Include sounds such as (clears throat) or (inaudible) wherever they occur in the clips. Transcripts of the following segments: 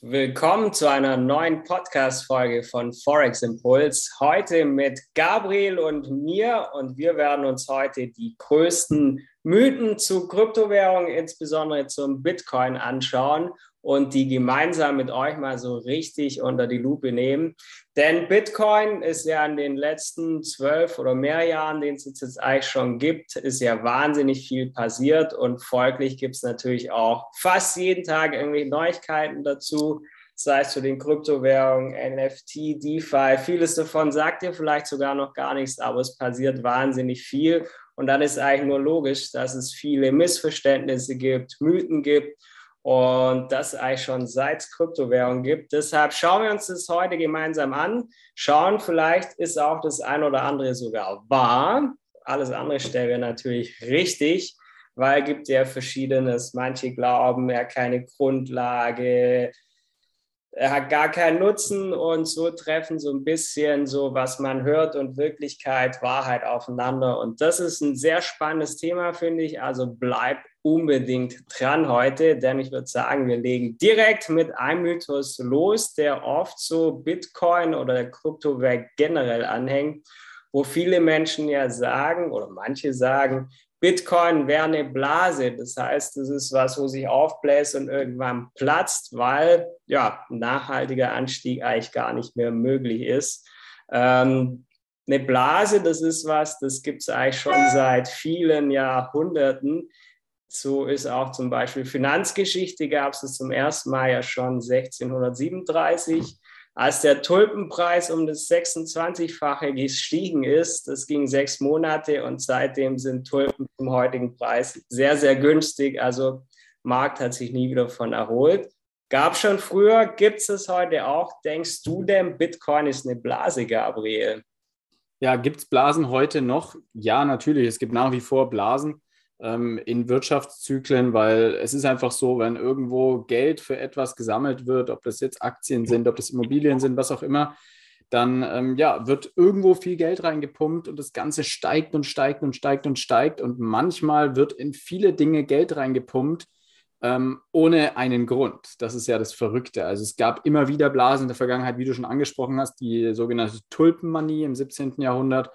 Willkommen zu einer neuen Podcast-Folge von Forex Impuls. Heute mit Gabriel und mir und wir werden uns heute die größten Mythen zu Kryptowährungen, insbesondere zum Bitcoin, anschauen und die gemeinsam mit euch mal so richtig unter die Lupe nehmen. Denn Bitcoin ist ja in den letzten zwölf oder mehr Jahren, den es jetzt eigentlich schon gibt, ist ja wahnsinnig viel passiert und folglich gibt es natürlich auch fast jeden Tag irgendwie Neuigkeiten dazu, sei es zu den Kryptowährungen, NFT, DeFi. Vieles davon sagt ihr vielleicht sogar noch gar nichts, aber es passiert wahnsinnig viel. Und dann ist eigentlich nur logisch, dass es viele Missverständnisse gibt, Mythen gibt und das eigentlich schon seit es Kryptowährung gibt. Deshalb schauen wir uns das heute gemeinsam an. Schauen, vielleicht ist auch das ein oder andere sogar wahr. Alles andere stellen wir natürlich richtig, weil es gibt ja verschiedenes. Manche glauben, hat keine Grundlage, hat gar keinen Nutzen und so treffen so ein bisschen so, was man hört und Wirklichkeit, Wahrheit aufeinander. Und das ist ein sehr spannendes Thema, finde ich. Also bleibt unbedingt dran heute, denn ich würde sagen, wir legen direkt mit einem Mythos los, der oft so Bitcoin oder der Kryptowelt generell anhängt, wo viele Menschen ja sagen oder manche sagen, Bitcoin wäre eine Blase. Das heißt, das ist was, wo sich aufbläst und irgendwann platzt, weil ja, nachhaltiger Anstieg eigentlich gar nicht mehr möglich ist. Ähm, eine Blase, das ist was, das gibt es eigentlich schon seit vielen Jahrhunderten. So ist auch zum Beispiel Finanzgeschichte, gab es zum ersten Mal ja schon 1637. Als der Tulpenpreis um das 26-fache gestiegen ist, das ging sechs Monate und seitdem sind Tulpen zum heutigen Preis sehr, sehr günstig. Also Markt hat sich nie wieder von erholt. Gab schon früher, gibt es es heute auch. Denkst du denn, Bitcoin ist eine Blase, Gabriel? Ja, gibt es Blasen heute noch? Ja, natürlich. Es gibt nach wie vor Blasen ähm, in Wirtschaftszyklen, weil es ist einfach so, wenn irgendwo Geld für etwas gesammelt wird, ob das jetzt Aktien sind, ob das Immobilien sind, was auch immer, dann ähm, ja, wird irgendwo viel Geld reingepumpt und das Ganze steigt und steigt und steigt und steigt. Und manchmal wird in viele Dinge Geld reingepumpt, ähm, ohne einen Grund. Das ist ja das Verrückte. Also es gab immer wieder Blasen in der Vergangenheit, wie du schon angesprochen hast, die sogenannte Tulpenmanie im 17. Jahrhundert.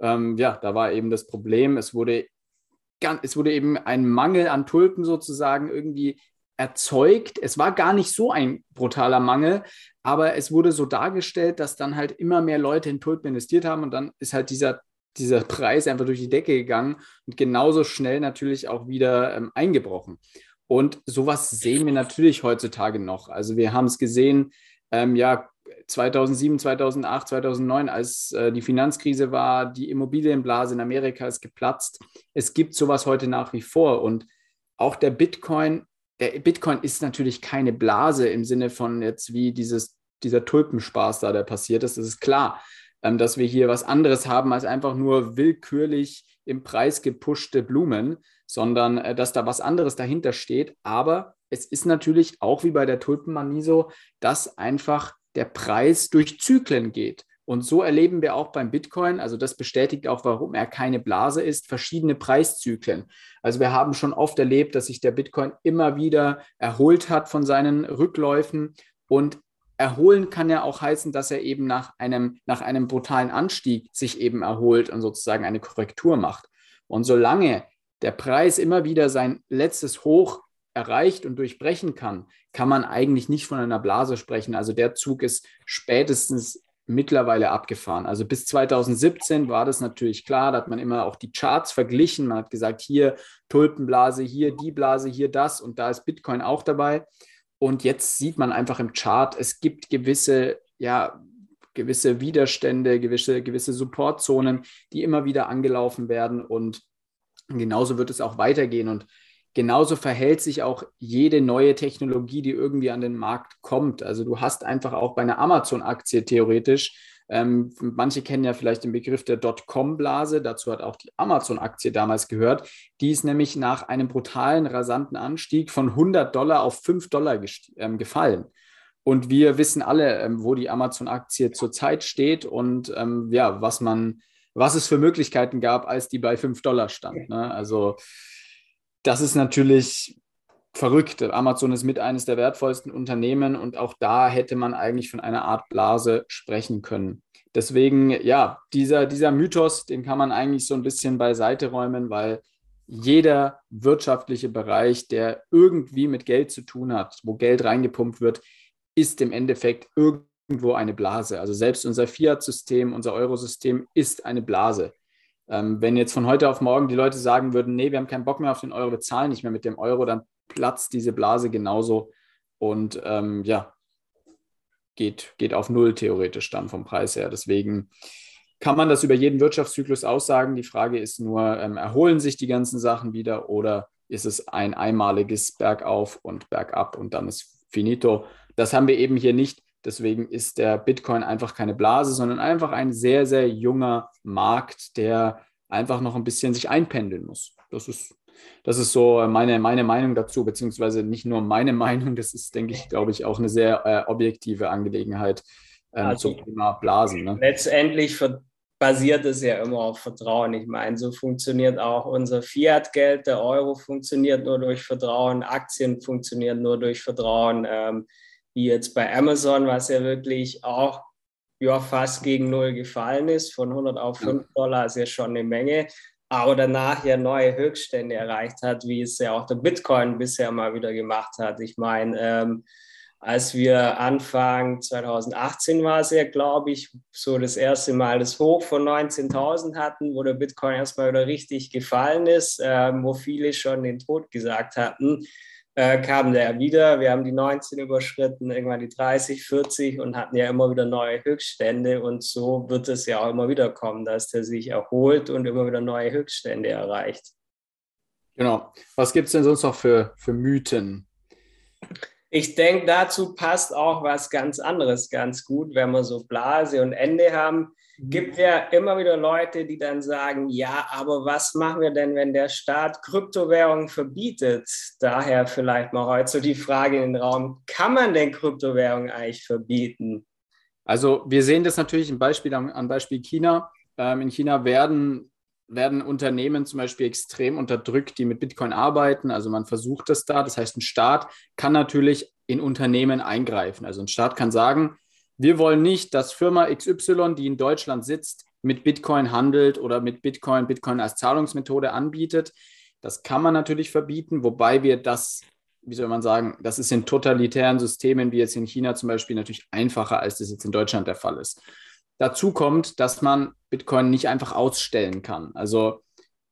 Ähm, ja, da war eben das Problem, es wurde es wurde eben ein Mangel an Tulpen sozusagen irgendwie erzeugt. Es war gar nicht so ein brutaler Mangel, aber es wurde so dargestellt, dass dann halt immer mehr Leute in Tulpen investiert haben und dann ist halt dieser, dieser Preis einfach durch die Decke gegangen und genauso schnell natürlich auch wieder ähm, eingebrochen. Und sowas sehen wir natürlich heutzutage noch. Also wir haben es gesehen, ähm, ja, 2007, 2008, 2009, als äh, die Finanzkrise war, die Immobilienblase in Amerika ist geplatzt. Es gibt sowas heute nach wie vor. Und auch der Bitcoin, der Bitcoin ist natürlich keine Blase im Sinne von jetzt wie dieses, dieser Tulpenspaß da, der passiert ist. Das ist klar, ähm, dass wir hier was anderes haben als einfach nur willkürlich im Preis gepushte Blumen, sondern äh, dass da was anderes dahinter steht. Aber es ist natürlich auch wie bei der Tulpenmanie so, dass einfach der Preis durch Zyklen geht. Und so erleben wir auch beim Bitcoin, also das bestätigt auch, warum er keine Blase ist, verschiedene Preiszyklen. Also wir haben schon oft erlebt, dass sich der Bitcoin immer wieder erholt hat von seinen Rückläufen und erholen kann ja auch heißen, dass er eben nach einem, nach einem brutalen Anstieg sich eben erholt und sozusagen eine Korrektur macht. Und solange der Preis immer wieder sein letztes Hoch erreicht und durchbrechen kann, kann man eigentlich nicht von einer Blase sprechen. Also der Zug ist spätestens mittlerweile abgefahren. Also bis 2017 war das natürlich klar, da hat man immer auch die Charts verglichen. Man hat gesagt, hier Tulpenblase, hier die Blase, hier das und da ist Bitcoin auch dabei. Und jetzt sieht man einfach im Chart, es gibt gewisse, ja, gewisse Widerstände, gewisse, gewisse Supportzonen, die immer wieder angelaufen werden und genauso wird es auch weitergehen. Und genauso verhält sich auch jede neue Technologie, die irgendwie an den Markt kommt. Also du hast einfach auch bei einer Amazon-Aktie theoretisch, ähm, manche kennen ja vielleicht den Begriff der Dotcom-Blase, dazu hat auch die Amazon-Aktie damals gehört. Die ist nämlich nach einem brutalen, rasanten Anstieg von 100 Dollar auf 5 Dollar ähm, gefallen. Und wir wissen alle, ähm, wo die Amazon-Aktie zurzeit steht und ähm, ja, was man, was es für Möglichkeiten gab, als die bei 5 Dollar stand. Ne? Also das ist natürlich verrückt. Amazon ist mit eines der wertvollsten Unternehmen und auch da hätte man eigentlich von einer Art Blase sprechen können. Deswegen, ja, dieser, dieser Mythos, den kann man eigentlich so ein bisschen beiseite räumen, weil jeder wirtschaftliche Bereich, der irgendwie mit Geld zu tun hat, wo Geld reingepumpt wird, ist im Endeffekt irgendwo eine Blase. Also selbst unser Fiat-System, unser Eurosystem ist eine Blase. Ähm, wenn jetzt von heute auf morgen die Leute sagen würden, nee, wir haben keinen Bock mehr auf den Euro, wir zahlen nicht mehr mit dem Euro, dann platzt diese Blase genauso und ähm, ja, geht, geht auf Null theoretisch dann vom Preis her. Deswegen kann man das über jeden Wirtschaftszyklus aussagen. Die Frage ist nur, ähm, erholen sich die ganzen Sachen wieder oder ist es ein einmaliges Bergauf und Bergab und dann ist finito. Das haben wir eben hier nicht. Deswegen ist der Bitcoin einfach keine Blase, sondern einfach ein sehr, sehr junger Markt, der einfach noch ein bisschen sich einpendeln muss. Das ist, das ist so meine, meine Meinung dazu, beziehungsweise nicht nur meine (laughs) Meinung, das ist, denke ich, glaube ich, auch eine sehr äh, objektive Angelegenheit ähm, also zum Thema Blasen. Ne? Letztendlich basiert es ja immer auf Vertrauen. Ich meine, so funktioniert auch unser Fiat-Geld. Der Euro funktioniert nur durch Vertrauen, Aktien funktionieren nur durch Vertrauen. Ähm, wie jetzt bei Amazon, was ja wirklich auch ja, fast gegen Null gefallen ist. Von 100 auf 5 Dollar ist ja schon eine Menge. Aber danach ja neue Höchststände erreicht hat, wie es ja auch der Bitcoin bisher mal wieder gemacht hat. Ich meine, ähm, als wir Anfang 2018 war es ja, glaube ich, so das erste Mal das Hoch von 19.000 hatten, wo der Bitcoin erstmal wieder richtig gefallen ist, ähm, wo viele schon den Tod gesagt hatten äh, kam der wieder. Wir haben die 19 überschritten, irgendwann die 30, 40 und hatten ja immer wieder neue Höchststände. Und so wird es ja auch immer wieder kommen, dass der sich erholt und immer wieder neue Höchststände erreicht. Genau. Was gibt es denn sonst noch für, für Mythen? Ich denke, dazu passt auch was ganz anderes ganz gut, wenn wir so Blase und Ende haben gibt ja immer wieder Leute, die dann sagen, ja, aber was machen wir denn, wenn der Staat Kryptowährungen verbietet? Daher vielleicht mal heute so die Frage in den Raum, kann man denn Kryptowährungen eigentlich verbieten? Also wir sehen das natürlich im Beispiel, am Beispiel China. Ähm, in China werden, werden Unternehmen zum Beispiel extrem unterdrückt, die mit Bitcoin arbeiten. Also man versucht das da. Das heißt, ein Staat kann natürlich in Unternehmen eingreifen. Also ein Staat kann sagen, wir wollen nicht, dass Firma XY, die in Deutschland sitzt, mit Bitcoin handelt oder mit Bitcoin Bitcoin als Zahlungsmethode anbietet. Das kann man natürlich verbieten, wobei wir das, wie soll man sagen, das ist in totalitären Systemen wie jetzt in China zum Beispiel natürlich einfacher, als das jetzt in Deutschland der Fall ist. Dazu kommt, dass man Bitcoin nicht einfach ausstellen kann. Also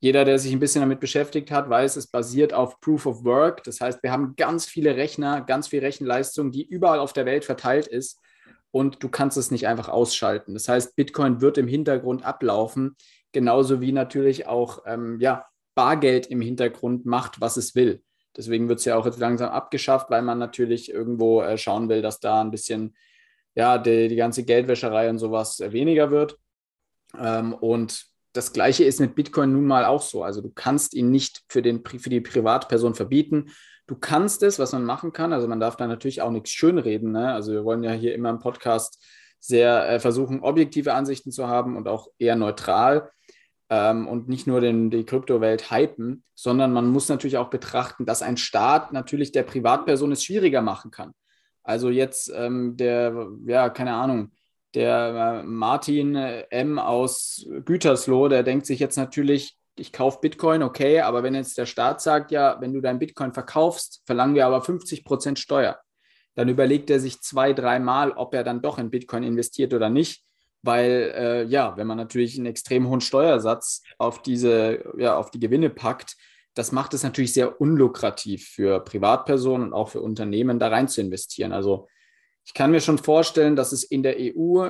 jeder, der sich ein bisschen damit beschäftigt hat, weiß, es basiert auf Proof of Work. Das heißt, wir haben ganz viele Rechner, ganz viel Rechenleistung, die überall auf der Welt verteilt ist und du kannst es nicht einfach ausschalten. Das heißt, Bitcoin wird im Hintergrund ablaufen, genauso wie natürlich auch ähm, ja, Bargeld im Hintergrund macht, was es will. Deswegen wird es ja auch jetzt langsam abgeschafft, weil man natürlich irgendwo äh, schauen will, dass da ein bisschen ja, die, die ganze Geldwäscherei und sowas äh, weniger wird. Ähm, und das Gleiche ist mit Bitcoin nun mal auch so. Also du kannst ihn nicht für, den, für die Privatperson verbieten. Du kannst es, was man machen kann. Also man darf da natürlich auch nichts schönreden. Ne? Also wir wollen ja hier immer im Podcast sehr äh, versuchen, objektive Ansichten zu haben und auch eher neutral ähm, und nicht nur den, die Kryptowelt hypen, sondern man muss natürlich auch betrachten, dass ein Staat natürlich der Privatperson es schwieriger machen kann. Also jetzt ähm, der, ja, keine Ahnung, der äh, Martin äh, M. aus Gütersloh, der denkt sich jetzt natürlich, ich kaufe Bitcoin, okay, aber wenn jetzt der Staat sagt, ja, wenn du dein Bitcoin verkaufst, verlangen wir aber 50 Prozent Steuer, dann überlegt er sich zwei, dreimal, ob er dann doch in Bitcoin investiert oder nicht. Weil, äh, ja, wenn man natürlich einen extrem hohen Steuersatz auf diese, ja, auf die Gewinne packt, das macht es natürlich sehr unlukrativ für Privatpersonen und auch für Unternehmen, da rein zu investieren. Also ich kann mir schon vorstellen, dass es in der EU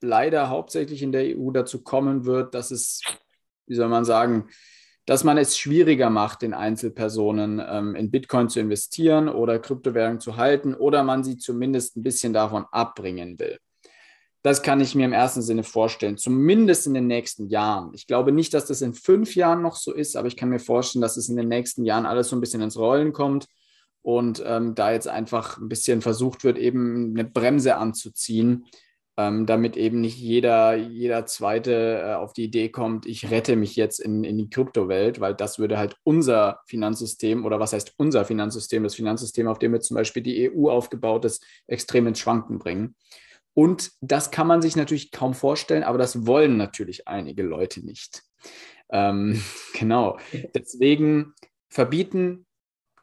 leider hauptsächlich in der EU dazu kommen wird, dass es wie soll man sagen, dass man es schwieriger macht, den Einzelpersonen ähm, in Bitcoin zu investieren oder Kryptowährungen zu halten oder man sie zumindest ein bisschen davon abbringen will. Das kann ich mir im ersten Sinne vorstellen, zumindest in den nächsten Jahren. Ich glaube nicht, dass das in fünf Jahren noch so ist, aber ich kann mir vorstellen, dass es in den nächsten Jahren alles so ein bisschen ins Rollen kommt und ähm, da jetzt einfach ein bisschen versucht wird, eben eine Bremse anzuziehen, ähm, damit eben nicht jeder, jeder Zweite äh, auf die Idee kommt, ich rette mich jetzt in, in die Kryptowelt, weil das würde halt unser Finanzsystem oder was heißt unser Finanzsystem, das Finanzsystem, auf dem jetzt zum Beispiel die EU aufgebaut ist, extrem ins Schwanken bringen. Und das kann man sich natürlich kaum vorstellen, aber das wollen natürlich einige Leute nicht. Ähm, (laughs) genau. Deswegen verbieten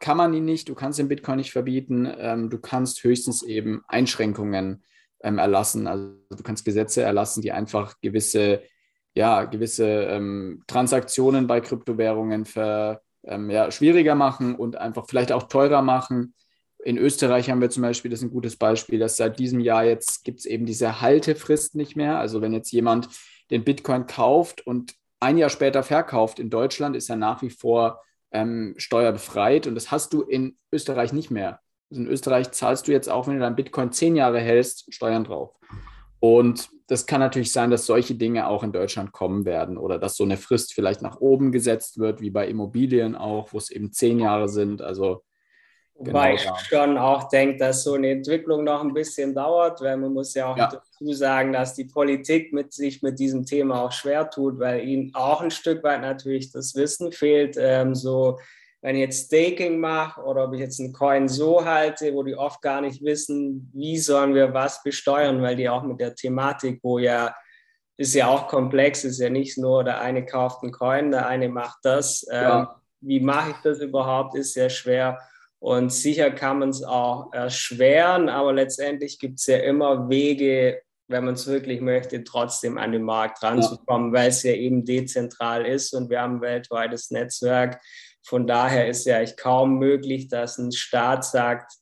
kann man ihn nicht. Du kannst den Bitcoin nicht verbieten. Ähm, du kannst höchstens eben Einschränkungen ähm, erlassen. Also du kannst Gesetze erlassen, die einfach gewisse, ja, gewisse ähm, Transaktionen bei Kryptowährungen für, ähm, ja, schwieriger machen und einfach vielleicht auch teurer machen. In Österreich haben wir zum Beispiel, das ist ein gutes Beispiel, dass seit diesem Jahr jetzt gibt es eben diese Haltefrist nicht mehr. Also wenn jetzt jemand den Bitcoin kauft und ein Jahr später verkauft in Deutschland, ist er nach wie vor ähm, steuerbefreit und das hast du in Österreich nicht mehr. Also in Österreich zahlst du jetzt auch, wenn du dein Bitcoin zehn Jahre hältst, Steuern drauf. Und das kann natürlich sein, dass solche Dinge auch in Deutschland kommen werden oder dass so eine Frist vielleicht nach oben gesetzt wird, wie bei Immobilien auch, wo es eben zehn Jahre sind. Also Wobei genau, ich schon auch denke, dass so eine Entwicklung noch ein bisschen dauert, weil man muss ja auch ja. dazu sagen, dass die Politik mit sich mit diesem Thema auch schwer tut, weil ihnen auch ein Stück weit natürlich das Wissen fehlt, ähm, so wenn ich jetzt Staking mache oder ob ich jetzt einen Coin so halte, wo die oft gar nicht wissen, wie sollen wir was besteuern, weil die auch mit der Thematik, wo ja ist ja auch komplex, ist ja nicht nur der eine kauft einen Coin, der eine macht das. Ja. Ähm, wie mache ich das überhaupt, ist sehr schwer. Und sicher kann man es auch erschweren, aber letztendlich gibt es ja immer Wege, wenn man es wirklich möchte, trotzdem an den Markt ranzukommen, ja. weil es ja eben dezentral ist und wir haben ein weltweites Netzwerk. Von daher ist ja eigentlich kaum möglich, dass ein Staat sagt,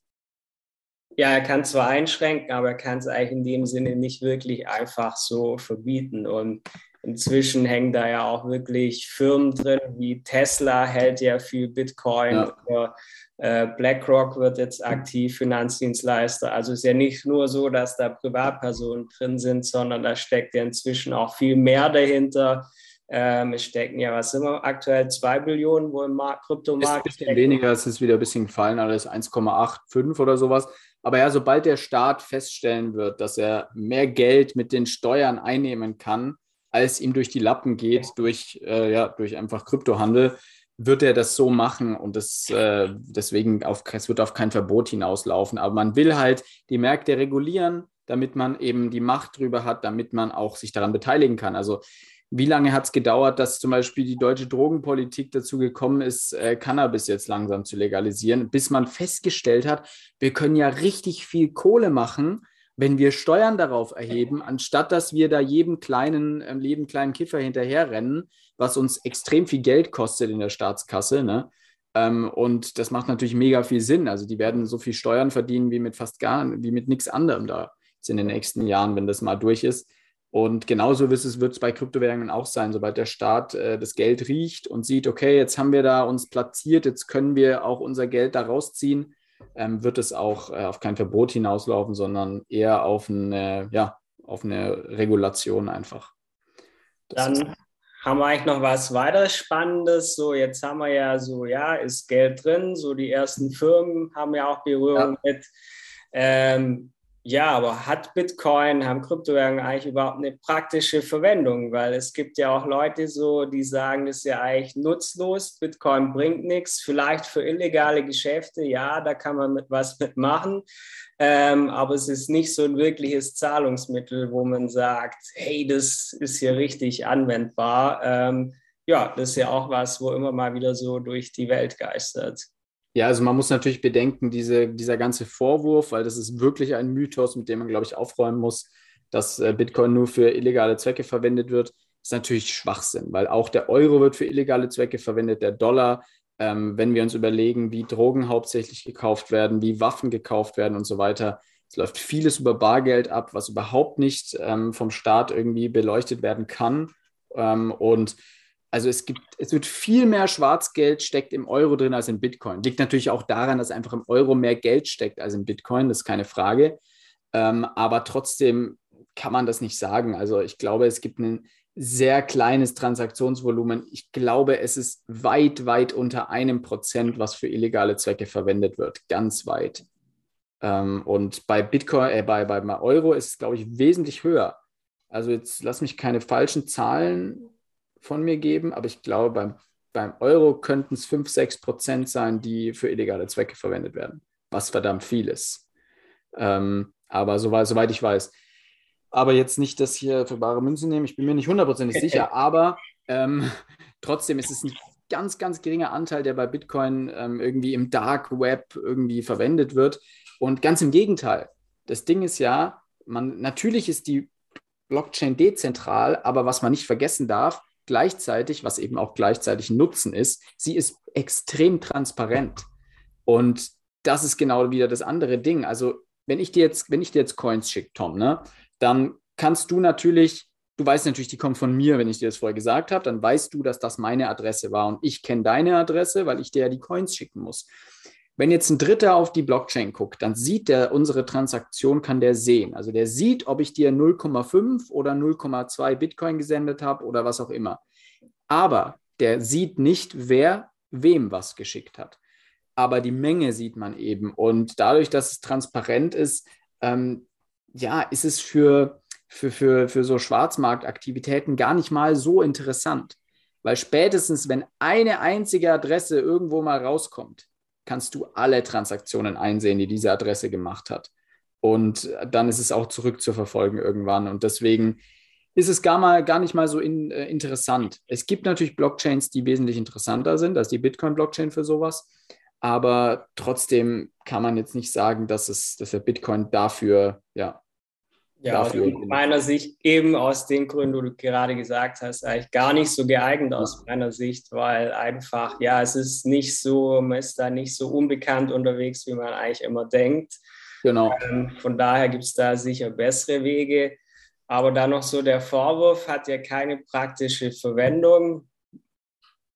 ja, er kann zwar einschränken, aber er kann es eigentlich in dem Sinne nicht wirklich einfach so verbieten. Und inzwischen hängen da ja auch wirklich Firmen drin, wie Tesla hält ja viel Bitcoin ja. oder äh, BlackRock wird jetzt aktiv Finanzdienstleister. Also es ist ja nicht nur so, dass da Privatpersonen drin sind, sondern da steckt ja inzwischen auch viel mehr dahinter. Ähm, es stecken ja, was immer aktuell, 2 Billionen wo im Markt, Kryptomarkt. Ist ein bisschen stecken. weniger, es ist wieder ein bisschen gefallen, alles 1,85 oder sowas. Aber ja, sobald der Staat feststellen wird, dass er mehr Geld mit den Steuern einnehmen kann, als ihm durch die Lappen geht, durch, äh, ja, durch einfach Kryptohandel, wird er das so machen und das, äh, deswegen auf, es wird auf kein Verbot hinauslaufen. Aber man will halt die Märkte regulieren, damit man eben die Macht drüber hat, damit man auch sich daran beteiligen kann. Also wie lange hat es gedauert, dass zum Beispiel die deutsche Drogenpolitik dazu gekommen ist, äh, Cannabis jetzt langsam zu legalisieren, bis man festgestellt hat, wir können ja richtig viel Kohle machen, wenn wir Steuern darauf erheben, anstatt dass wir da jedem kleinen, äh, jedem kleinen Kiffer hinterherrennen, was uns extrem viel Geld kostet in der Staatskasse. Ne? Ähm, und das macht natürlich mega viel Sinn. Also die werden so viel Steuern verdienen wie mit fast gar, wie mit nichts anderem da in den nächsten Jahren, wenn das mal durch ist. Und genauso wird es, bei Kryptowährungen auch sein, sobald der Staat äh, das Geld riecht und sieht, okay, jetzt haben wir da uns platziert, jetzt können wir auch unser Geld da rausziehen, ähm, wird es auch äh, auf kein Verbot hinauslaufen, sondern eher auf eine, ja, auf eine Regulation einfach. Das Dann haben wir eigentlich noch was weiteres Spannendes. So, jetzt haben wir ja so, ja, ist Geld drin, so die ersten Firmen haben ja auch Berührung ja. mit. Ähm, ja, aber hat Bitcoin, haben Kryptowährungen eigentlich überhaupt eine praktische Verwendung? Weil es gibt ja auch Leute so, die sagen, das ist ja eigentlich nutzlos, Bitcoin bringt nichts. Vielleicht für illegale Geschäfte, ja, da kann man mit was mitmachen. Ähm, aber es ist nicht so ein wirkliches Zahlungsmittel, wo man sagt, hey, das ist hier richtig anwendbar. Ähm, ja, das ist ja auch was, wo immer mal wieder so durch die Welt geistert. Ja, also man muss natürlich bedenken, diese, dieser ganze Vorwurf, weil das ist wirklich ein Mythos, mit dem man, glaube ich, aufräumen muss, dass äh, Bitcoin nur für illegale Zwecke verwendet wird, ist natürlich Schwachsinn, weil auch der Euro wird für illegale Zwecke verwendet, der Dollar. Ähm, wenn wir uns überlegen, wie Drogen hauptsächlich gekauft werden, wie Waffen gekauft werden und so weiter, es läuft vieles über Bargeld ab, was überhaupt nicht ähm, vom Staat irgendwie beleuchtet werden kann. Ähm, und also es gibt, es wird viel mehr Schwarzgeld steckt im Euro drin als in Bitcoin. Liegt natürlich auch daran, dass einfach im Euro mehr Geld steckt als in Bitcoin, das ist keine Frage. Ähm, aber trotzdem kann man das nicht sagen. Also ich glaube, es gibt ein sehr kleines Transaktionsvolumen. Ich glaube, es ist weit, weit unter einem Prozent, was für illegale Zwecke verwendet wird. Ganz weit. Ähm, und bei Bitcoin, äh, bei, bei Euro ist es, glaube ich, wesentlich höher. Also jetzt lass mich keine falschen Zahlen von mir geben, aber ich glaube, beim, beim Euro könnten es 5, 6 Prozent sein, die für illegale Zwecke verwendet werden, was verdammt viel ist. Ähm, aber soweit, soweit ich weiß. Aber jetzt nicht das hier für bare Münze nehmen, ich bin mir nicht hundertprozentig sicher, (laughs) aber ähm, trotzdem ist es ein ganz, ganz geringer Anteil, der bei Bitcoin ähm, irgendwie im Dark Web irgendwie verwendet wird. Und ganz im Gegenteil. Das Ding ist ja, man, natürlich ist die Blockchain dezentral, aber was man nicht vergessen darf, gleichzeitig, was eben auch gleichzeitig Nutzen ist, sie ist extrem transparent. Und das ist genau wieder das andere Ding. Also, wenn ich dir jetzt, wenn ich dir jetzt Coins schicke, Tom, ne, dann kannst du natürlich, du weißt natürlich, die kommen von mir, wenn ich dir das vorher gesagt habe, dann weißt du, dass das meine Adresse war und ich kenne deine Adresse, weil ich dir ja die Coins schicken muss. Wenn jetzt ein Dritter auf die Blockchain guckt, dann sieht der unsere Transaktion, kann der sehen. Also der sieht, ob ich dir 0,5 oder 0,2 Bitcoin gesendet habe oder was auch immer. Aber der sieht nicht, wer wem was geschickt hat. Aber die Menge sieht man eben. Und dadurch, dass es transparent ist, ähm, ja, ist es für, für, für, für so Schwarzmarktaktivitäten gar nicht mal so interessant. Weil spätestens, wenn eine einzige Adresse irgendwo mal rauskommt, kannst du alle Transaktionen einsehen, die diese Adresse gemacht hat. Und dann ist es auch zurückzuverfolgen irgendwann. Und deswegen ist es gar, mal, gar nicht mal so in, äh, interessant. Es gibt natürlich Blockchains, die wesentlich interessanter sind als die Bitcoin-Blockchain für sowas. Aber trotzdem kann man jetzt nicht sagen, dass, es, dass der Bitcoin dafür ja, ja, aus meiner Sicht eben aus den Gründen, die du gerade gesagt hast, eigentlich gar nicht so geeignet aus meiner Sicht, weil einfach, ja, es ist nicht so, man ist da nicht so unbekannt unterwegs, wie man eigentlich immer denkt. Genau. Ähm, von daher gibt es da sicher bessere Wege. Aber da noch so der Vorwurf hat ja keine praktische Verwendung.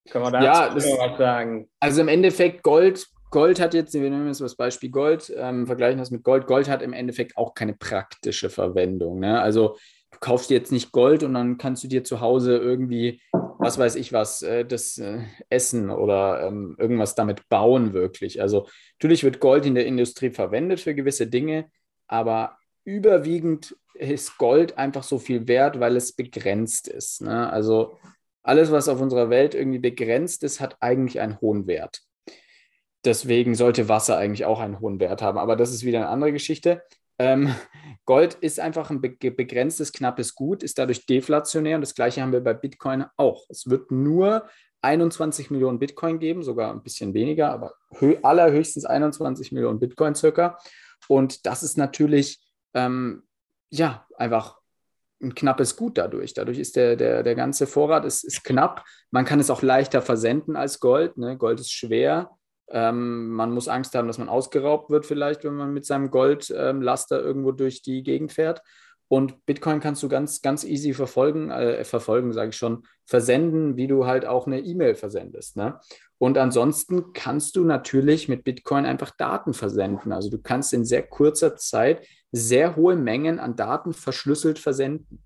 Können wir dazu ja, das, was sagen? Also im Endeffekt Gold Gold hat jetzt, wir nehmen jetzt das Beispiel Gold, ähm, vergleichen das mit Gold. Gold hat im Endeffekt auch keine praktische Verwendung. Ne? Also du kaufst jetzt nicht Gold und dann kannst du dir zu Hause irgendwie, was weiß ich was, äh, das äh, essen oder ähm, irgendwas damit bauen wirklich. Also natürlich wird Gold in der Industrie verwendet für gewisse Dinge, aber überwiegend ist Gold einfach so viel wert, weil es begrenzt ist. Ne? Also alles, was auf unserer Welt irgendwie begrenzt ist, hat eigentlich einen hohen Wert. Deswegen sollte Wasser eigentlich auch einen hohen Wert haben. Aber das ist wieder eine andere Geschichte. Ähm, (laughs) Gold ist einfach ein begrenztes, knappes Gut, ist dadurch deflationär. Und das gleiche haben wir bei Bitcoin auch. Es wird nur 21 Millionen Bitcoin geben, sogar ein bisschen weniger, aber allerhöchstens 21 Millionen Bitcoin circa. Und das ist natürlich, ähm, ja, einfach ein knappes Gut dadurch. Dadurch ist der, der, der ganze Vorrat ist, ist knapp. Man kann es auch leichter versenden als Gold. Ne? Gold ist schwer. Ähm, man muss Angst haben, dass man ausgeraubt wird, vielleicht, wenn man mit seinem Goldlaster ähm, irgendwo durch die Gegend fährt. Und Bitcoin kannst du ganz, ganz easy verfolgen, äh, verfolgen, sage ich schon, versenden, wie du halt auch eine E-Mail versendest. Ne? Und ansonsten kannst du natürlich mit Bitcoin einfach Daten versenden. Also du kannst in sehr kurzer Zeit sehr hohe Mengen an Daten verschlüsselt versenden.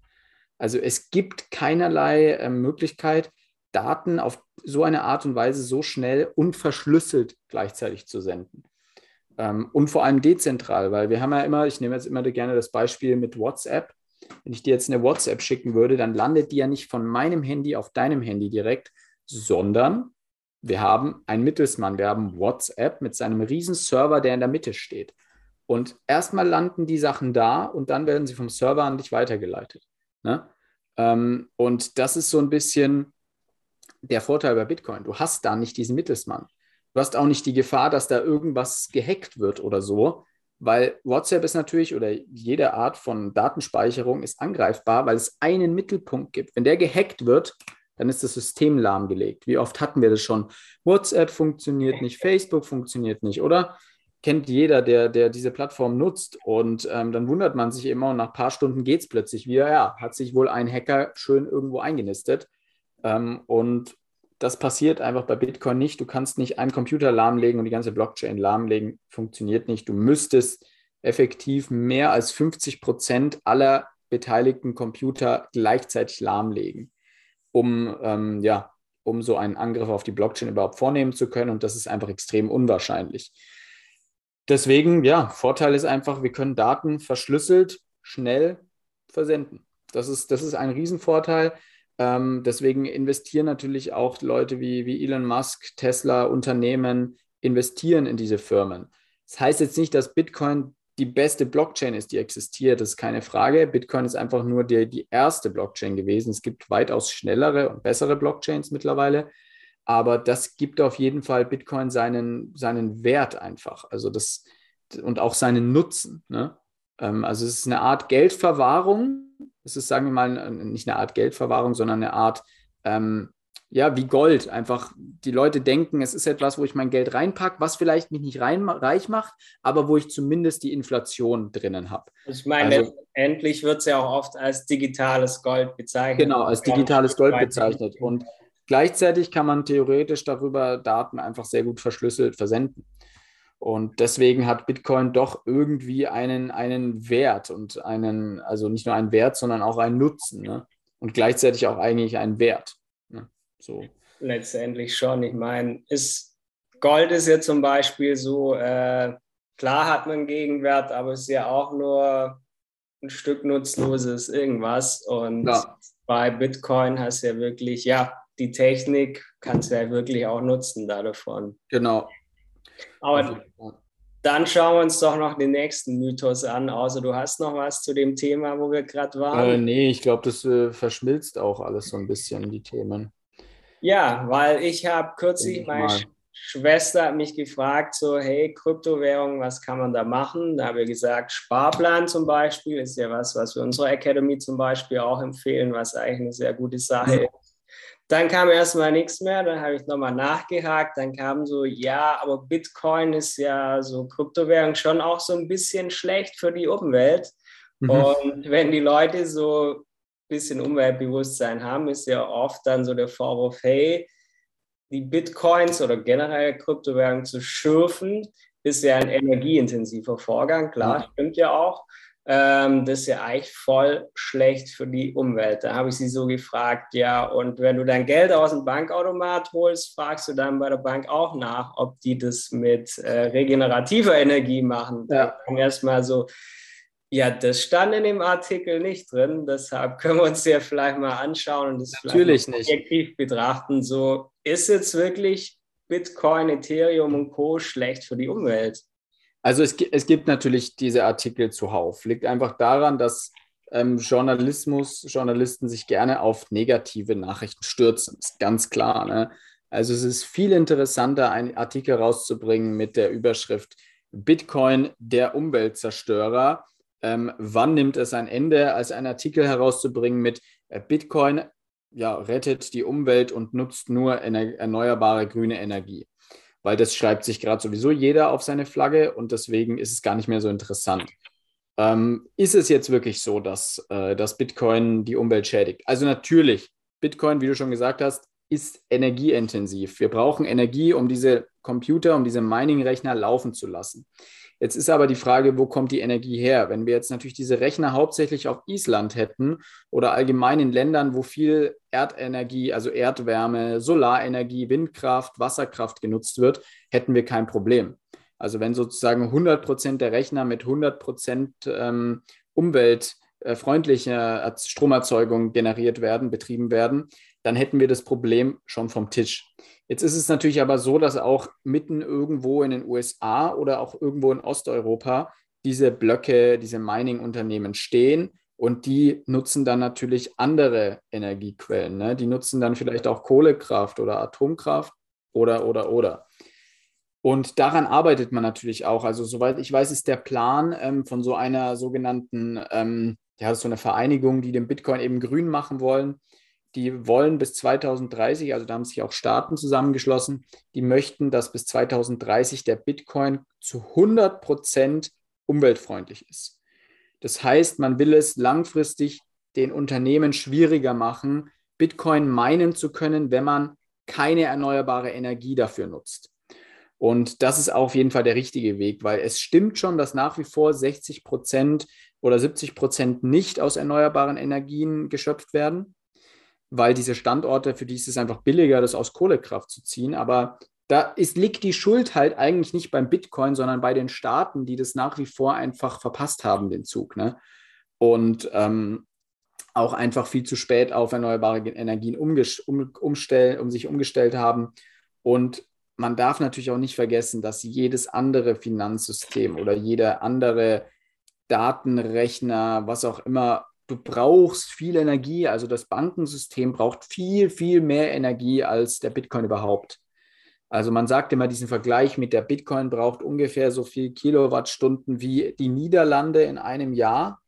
Also es gibt keinerlei äh, Möglichkeit, Daten auf so eine Art und Weise so schnell und verschlüsselt gleichzeitig zu senden. Ähm, und vor allem dezentral, weil wir haben ja immer, ich nehme jetzt immer gerne das Beispiel mit WhatsApp. Wenn ich dir jetzt eine WhatsApp schicken würde, dann landet die ja nicht von meinem Handy auf deinem Handy direkt, sondern wir haben einen Mittelsmann. Wir haben WhatsApp mit seinem riesen Server, der in der Mitte steht. Und erstmal landen die Sachen da und dann werden sie vom Server an dich weitergeleitet. Ne? Ähm, und das ist so ein bisschen der Vorteil bei Bitcoin. Du hast da nicht diesen Mittelsmann. Du hast auch nicht die Gefahr, dass da irgendwas gehackt wird oder so, weil WhatsApp ist natürlich oder jede Art von Datenspeicherung ist angreifbar, weil es einen Mittelpunkt gibt. Wenn der gehackt wird, dann ist das System lahmgelegt. Wie oft hatten wir das schon? WhatsApp funktioniert nicht, Facebook funktioniert nicht, oder? Kennt jeder, der, der diese Plattform nutzt. Und ähm, dann wundert man sich immer und nach ein paar Stunden geht es plötzlich wieder. Ja, hat sich wohl ein Hacker schön irgendwo eingenistet. Ähm, und das passiert einfach bei Bitcoin nicht. Du kannst nicht einen Computer lahmlegen und die ganze Blockchain lahmlegen. Funktioniert nicht. Du müsstest effektiv mehr als 50 Prozent aller beteiligten Computer gleichzeitig lahmlegen, um, ähm, ja, um so einen Angriff auf die Blockchain überhaupt vornehmen zu können. Und das ist einfach extrem unwahrscheinlich. deswegen, ja, Vorteil ist einfach, wir können Daten verschlüsselt, schnell versenden. Das ist, das ist ein Riesenvorteil. Ähm, deswegen investieren natürlich auch Leute wie, wie Elon Musk, Tesla, Unternehmen, investieren in diese Firmen. Das heißt jetzt nicht, dass Bitcoin die beste Blockchain ist, die existiert, das ist keine Frage. Bitcoin ist einfach nur die, die erste Blockchain gewesen. Es gibt weitaus schnellere und bessere Blockchains mittlerweile, aber das gibt auf jeden Fall Bitcoin seinen, seinen Wert einfach. Also das und auch seinen Nutzen. Ne? Ähm, also es ist eine Art Geldverwahrung. Es ist, sagen wir mal, nicht eine Art Geldverwahrung, sondern eine Art ähm, ja, wie Gold. Einfach, die Leute denken, es ist etwas, wo ich mein Geld reinpacke, was vielleicht mich nicht rein, reich macht, aber wo ich zumindest die Inflation drinnen habe. Ich meine, also, letztendlich wird es ja auch oft als digitales Gold bezeichnet. Genau, als digitales Gold bezeichnet. Und gleichzeitig kann man theoretisch darüber Daten einfach sehr gut verschlüsselt versenden. Und deswegen hat Bitcoin doch irgendwie einen, einen Wert und einen, also nicht nur einen Wert, sondern auch einen Nutzen. Ne? Und gleichzeitig auch eigentlich einen Wert. So. Letztendlich schon. Ich meine, ist, Gold ist ja zum Beispiel so, äh, klar hat man Gegenwert, aber es ist ja auch nur ein Stück nutzloses irgendwas. Und ja. bei Bitcoin hast du ja wirklich, ja, die Technik kannst du ja wirklich auch nutzen da davon. Genau. Aber dann schauen wir uns doch noch den nächsten Mythos an, außer du hast noch was zu dem Thema, wo wir gerade waren. Äh, nee, ich glaube, das äh, verschmilzt auch alles so ein bisschen, die Themen. Ja, weil ich habe kürzlich, meine Sch Schwester hat mich gefragt, so, hey, Kryptowährung, was kann man da machen? Da habe ich gesagt, Sparplan zum Beispiel ist ja was, was wir unserer Academy zum Beispiel auch empfehlen, was eigentlich eine sehr gute Sache ist. Dann kam erstmal nichts mehr, dann habe ich nochmal nachgehakt, dann kam so, ja, aber Bitcoin ist ja so Kryptowährung schon auch so ein bisschen schlecht für die Umwelt. Mhm. Und wenn die Leute so bisschen Umweltbewusstsein haben, ist ja oft dann so der Vorwurf, hey, die Bitcoins oder generell Kryptowährungen zu schürfen, ist ja ein energieintensiver Vorgang, klar, stimmt ja auch. Ähm, das ist ja eigentlich voll schlecht für die Umwelt. Da habe ich sie so gefragt, ja, und wenn du dein Geld aus dem Bankautomat holst, fragst du dann bei der Bank auch nach, ob die das mit äh, regenerativer Energie machen. Ja. Erstmal so, ja, das stand in dem Artikel nicht drin, deshalb (laughs) können wir uns ja vielleicht mal anschauen und das Natürlich vielleicht objektiv betrachten. So, ist jetzt wirklich Bitcoin, Ethereum und Co. schlecht für die Umwelt? Also es, es gibt natürlich diese Artikel zuhauf. Liegt einfach daran, dass ähm, Journalismus, Journalisten sich gerne auf negative Nachrichten stürzen. Ist ganz klar. Ne? Also es ist viel interessanter, einen Artikel rauszubringen mit der Überschrift Bitcoin, der Umweltzerstörer ähm, wann nimmt es ein Ende, als einen Artikel herauszubringen mit äh, Bitcoin ja, rettet die Umwelt und nutzt nur erneuerbare grüne Energie. Weil das schreibt sich gerade sowieso jeder auf seine Flagge und deswegen ist es gar nicht mehr so interessant. Ähm, ist es jetzt wirklich so, dass, äh, dass Bitcoin die Umwelt schädigt? Also natürlich, Bitcoin, wie du schon gesagt hast, ist energieintensiv. Wir brauchen Energie, um diese Computer, um diese Mining-Rechner laufen zu lassen. Jetzt ist aber die Frage, wo kommt die Energie her? Wenn wir jetzt natürlich diese Rechner hauptsächlich auf Island hätten oder allgemein in Ländern, wo viel Erdenergie, also Erdwärme, Solarenergie, Windkraft, Wasserkraft genutzt wird, hätten wir kein Problem. Also wenn sozusagen 100 Prozent der Rechner mit 100 Prozent ähm, umweltfreundlicher Stromerzeugung generiert werden, betrieben werden, dann hätten wir das Problem schon vom Tisch. Jetzt ist es natürlich aber so, dass auch mitten irgendwo in den USA oder auch irgendwo in Osteuropa diese Blöcke, diese Mining-Unternehmen stehen und die nutzen dann natürlich andere Energiequellen. Ne? Die nutzen dann vielleicht auch Kohlekraft oder Atomkraft oder, oder, oder. Und daran arbeitet man natürlich auch. Also, soweit ich weiß, ist der Plan ähm, von so einer sogenannten, ähm, ja, so eine Vereinigung, die den Bitcoin eben grün machen wollen, die wollen bis 2030, also da haben sich auch Staaten zusammengeschlossen, die möchten, dass bis 2030 der Bitcoin zu 100 Prozent umweltfreundlich ist. Das heißt, man will es langfristig den Unternehmen schwieriger machen, Bitcoin meinen zu können, wenn man keine erneuerbare Energie dafür nutzt. Und das ist auf jeden Fall der richtige Weg, weil es stimmt schon, dass nach wie vor 60 Prozent oder 70 Prozent nicht aus erneuerbaren Energien geschöpft werden weil diese Standorte, für die ist es einfach billiger, das aus Kohlekraft zu ziehen. Aber da ist, liegt die Schuld halt eigentlich nicht beim Bitcoin, sondern bei den Staaten, die das nach wie vor einfach verpasst haben, den Zug. Ne? Und ähm, auch einfach viel zu spät auf erneuerbare Energien um, umstellen, um sich umgestellt haben. Und man darf natürlich auch nicht vergessen, dass jedes andere Finanzsystem oder jeder andere Datenrechner, was auch immer, du brauchst viel Energie. Also das Bankensystem braucht viel, viel mehr Energie als der Bitcoin überhaupt. Also man sagt immer diesen Vergleich mit der Bitcoin braucht ungefähr so viel Kilowattstunden wie die Niederlande in einem Jahr.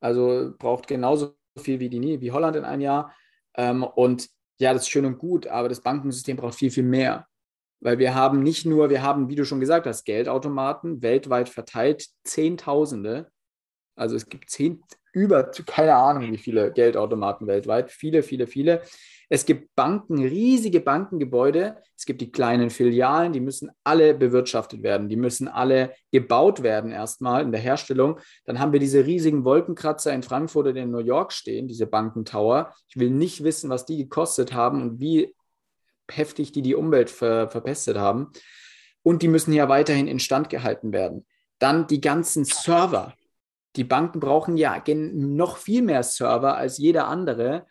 Also braucht genauso viel wie, die, wie Holland in einem Jahr. Ähm, und ja, das ist schön und gut, aber das Bankensystem braucht viel, viel mehr. Weil wir haben nicht nur, wir haben, wie du schon gesagt hast, Geldautomaten weltweit verteilt, Zehntausende. Also es gibt zehn, über, keine Ahnung, wie viele Geldautomaten weltweit. Viele, viele, viele. Es gibt Banken, riesige Bankengebäude. Es gibt die kleinen Filialen, die müssen alle bewirtschaftet werden. Die müssen alle gebaut werden erstmal in der Herstellung. Dann haben wir diese riesigen Wolkenkratzer in Frankfurt oder in New York stehen, diese Bankentower. Ich will nicht wissen, was die gekostet haben und wie heftig die die Umwelt ver verpestet haben. Und die müssen ja weiterhin instand gehalten werden. Dann die ganzen Server. Die Banken brauchen ja noch viel mehr Server als jeder andere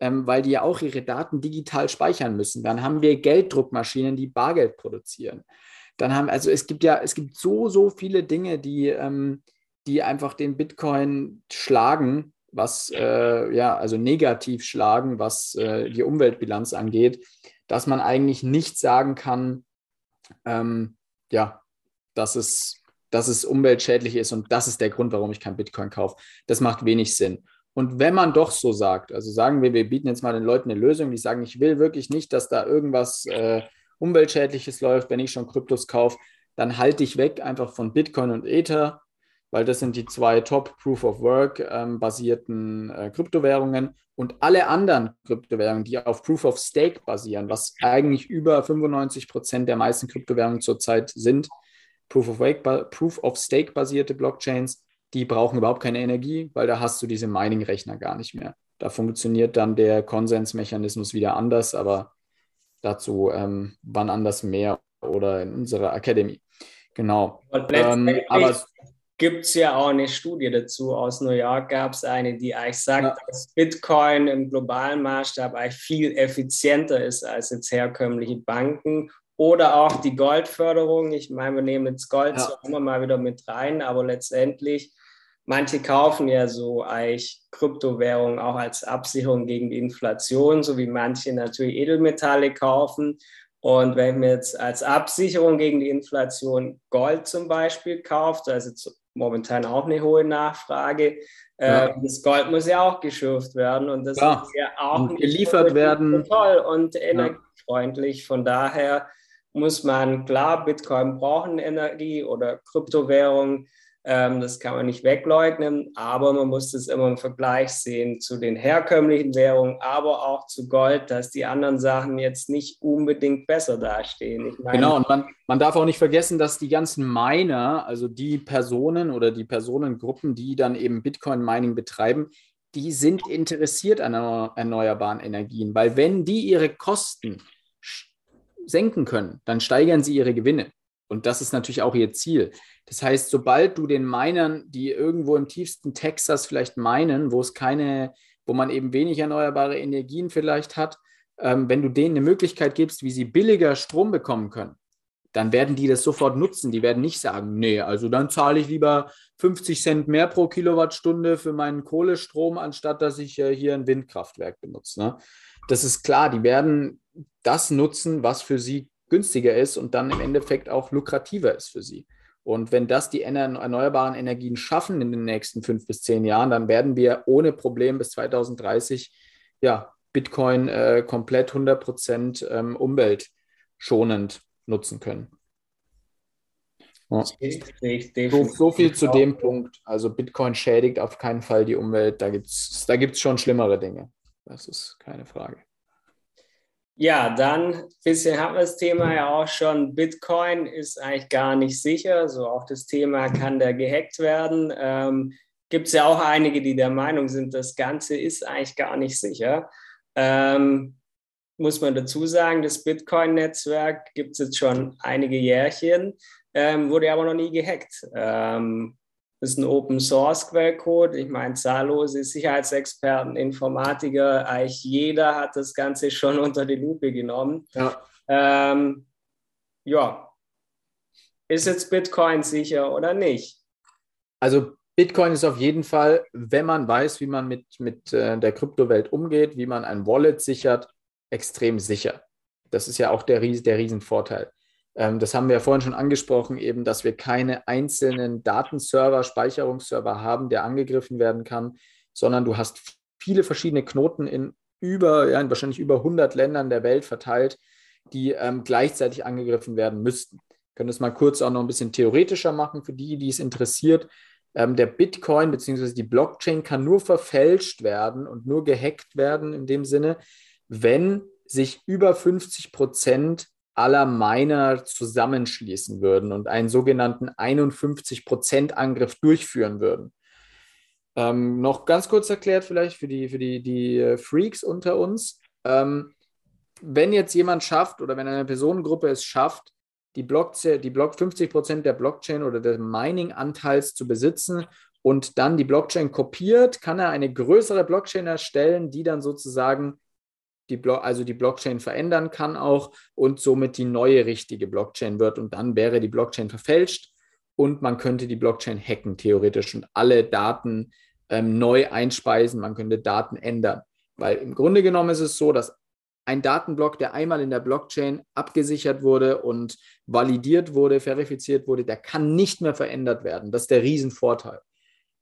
ähm, weil die ja auch ihre Daten digital speichern müssen. Dann haben wir Gelddruckmaschinen, die Bargeld produzieren. Dann haben, also es gibt ja, es gibt so, so viele Dinge, die, ähm, die einfach den Bitcoin schlagen, was, äh, ja, also negativ schlagen, was äh, die Umweltbilanz angeht, dass man eigentlich nicht sagen kann, ähm, ja, dass es, dass es umweltschädlich ist und das ist der Grund, warum ich kein Bitcoin kaufe. Das macht wenig Sinn. Und wenn man doch so sagt, also sagen wir, wir bieten jetzt mal den Leuten eine Lösung, die sagen, ich will wirklich nicht, dass da irgendwas äh, Umweltschädliches läuft, wenn ich schon Kryptos kaufe, dann halte ich weg einfach von Bitcoin und Ether, weil das sind die zwei Top Proof of Work ähm, basierten äh, Kryptowährungen und alle anderen Kryptowährungen, die auf Proof of Stake basieren, was eigentlich über 95 Prozent der meisten Kryptowährungen zurzeit sind, Proof of, Wake, Proof of Stake basierte Blockchains, die brauchen überhaupt keine Energie, weil da hast du diese Mining-Rechner gar nicht mehr. Da funktioniert dann der Konsensmechanismus wieder anders, aber dazu ähm, wann anders mehr oder in unserer Academy. Genau. Ähm, aber gibt es ja auch eine Studie dazu. Aus New York gab es eine, die eigentlich sagt, ja. dass Bitcoin im globalen Maßstab eigentlich viel effizienter ist als jetzt herkömmliche Banken oder auch die Goldförderung. Ich meine, wir nehmen jetzt Gold ja. immer mal wieder mit rein, aber letztendlich, manche kaufen ja so eigentlich Kryptowährungen auch als Absicherung gegen die Inflation, so wie manche natürlich Edelmetalle kaufen. Und wenn man jetzt als Absicherung gegen die Inflation Gold zum Beispiel kauft, also momentan auch eine hohe Nachfrage, ja. äh, das Gold muss ja auch geschürft werden und das ja. muss ja auch geliefert werden. Toll und energiefreundlich. Von daher muss man, klar, Bitcoin brauchen Energie oder Kryptowährung, ähm, das kann man nicht wegleugnen, aber man muss das immer im Vergleich sehen zu den herkömmlichen Währungen, aber auch zu Gold, dass die anderen Sachen jetzt nicht unbedingt besser dastehen. Meine, genau, und man, man darf auch nicht vergessen, dass die ganzen Miner, also die Personen oder die Personengruppen, die dann eben Bitcoin-Mining betreiben, die sind interessiert an erneuerbaren Energien, weil wenn die ihre Kosten senken können, dann steigern sie ihre Gewinne. Und das ist natürlich auch ihr Ziel. Das heißt, sobald du den Minern, die irgendwo im tiefsten Texas vielleicht meinen, wo es keine, wo man eben wenig erneuerbare Energien vielleicht hat, ähm, wenn du denen eine Möglichkeit gibst, wie sie billiger Strom bekommen können, dann werden die das sofort nutzen. Die werden nicht sagen, nee, also dann zahle ich lieber 50 Cent mehr pro Kilowattstunde für meinen Kohlestrom, anstatt dass ich äh, hier ein Windkraftwerk benutze. Ne? Das ist klar, die werden das nutzen, was für sie günstiger ist und dann im Endeffekt auch lukrativer ist für sie. Und wenn das die erneuerbaren Energien schaffen in den nächsten fünf bis zehn Jahren, dann werden wir ohne Problem bis 2030 ja, Bitcoin äh, komplett 100 Prozent ähm, umweltschonend nutzen können. Ja. So, so, viel zu dem Punkt. Also Bitcoin schädigt auf keinen Fall die Umwelt. Da gibt es da gibt's schon schlimmere Dinge. Das ist keine Frage. Ja, dann ein bisschen haben wir das Thema ja auch schon. Bitcoin ist eigentlich gar nicht sicher. So auch das Thema, kann der gehackt werden? Ähm, Gibt es ja auch einige, die der Meinung sind, das Ganze ist eigentlich gar nicht sicher. Ähm, muss man dazu sagen, das Bitcoin-Netzwerk gibt es jetzt schon einige Jährchen, ähm, wurde aber noch nie gehackt. Ähm, das ist ein Open Source Quellcode. Ich meine, zahllose Sicherheitsexperten, Informatiker, eigentlich jeder hat das Ganze schon (laughs) unter die Lupe genommen. Ja. Ähm, ja. Ist jetzt Bitcoin sicher oder nicht? Also Bitcoin ist auf jeden Fall, wenn man weiß, wie man mit, mit äh, der Kryptowelt umgeht, wie man ein Wallet sichert, extrem sicher. Das ist ja auch der, der Riesenvorteil. Ähm, das haben wir ja vorhin schon angesprochen, eben, dass wir keine einzelnen Datenserver, Speicherungsserver haben, der angegriffen werden kann, sondern du hast viele verschiedene Knoten in über, ja, in wahrscheinlich über 100 Ländern der Welt verteilt, die ähm, gleichzeitig angegriffen werden müssten. Wir können das mal kurz auch noch ein bisschen theoretischer machen für die, die es interessiert. Ähm, der Bitcoin bzw. die Blockchain kann nur verfälscht werden und nur gehackt werden in dem Sinne, wenn sich über 50 Prozent aller Miner zusammenschließen würden und einen sogenannten 51-Prozent-Angriff durchführen würden. Ähm, noch ganz kurz erklärt vielleicht für die, für die, die äh, Freaks unter uns. Ähm, wenn jetzt jemand schafft oder wenn eine Personengruppe es schafft, die, Blockchain, die Block 50 Prozent der Blockchain oder des Mining-Anteils zu besitzen und dann die Blockchain kopiert, kann er eine größere Blockchain erstellen, die dann sozusagen die Blo also die Blockchain verändern kann auch und somit die neue richtige Blockchain wird. Und dann wäre die Blockchain verfälscht und man könnte die Blockchain hacken, theoretisch, und alle Daten ähm, neu einspeisen. Man könnte Daten ändern. Weil im Grunde genommen ist es so, dass ein Datenblock, der einmal in der Blockchain abgesichert wurde und validiert wurde, verifiziert wurde, der kann nicht mehr verändert werden. Das ist der Riesenvorteil.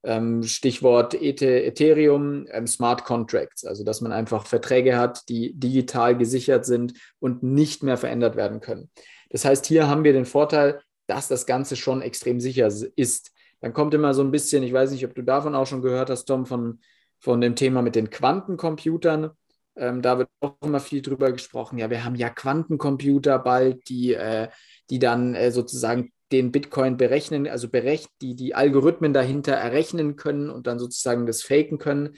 Ähm, Stichwort Ethereum, ähm, Smart Contracts, also dass man einfach Verträge hat, die digital gesichert sind und nicht mehr verändert werden können. Das heißt, hier haben wir den Vorteil, dass das Ganze schon extrem sicher ist. Dann kommt immer so ein bisschen, ich weiß nicht, ob du davon auch schon gehört hast, Tom, von, von dem Thema mit den Quantencomputern. Ähm, da wird auch immer viel drüber gesprochen. Ja, wir haben ja Quantencomputer bald, die, äh, die dann äh, sozusagen den Bitcoin berechnen, also berechnen, die, die Algorithmen dahinter errechnen können und dann sozusagen das faken können.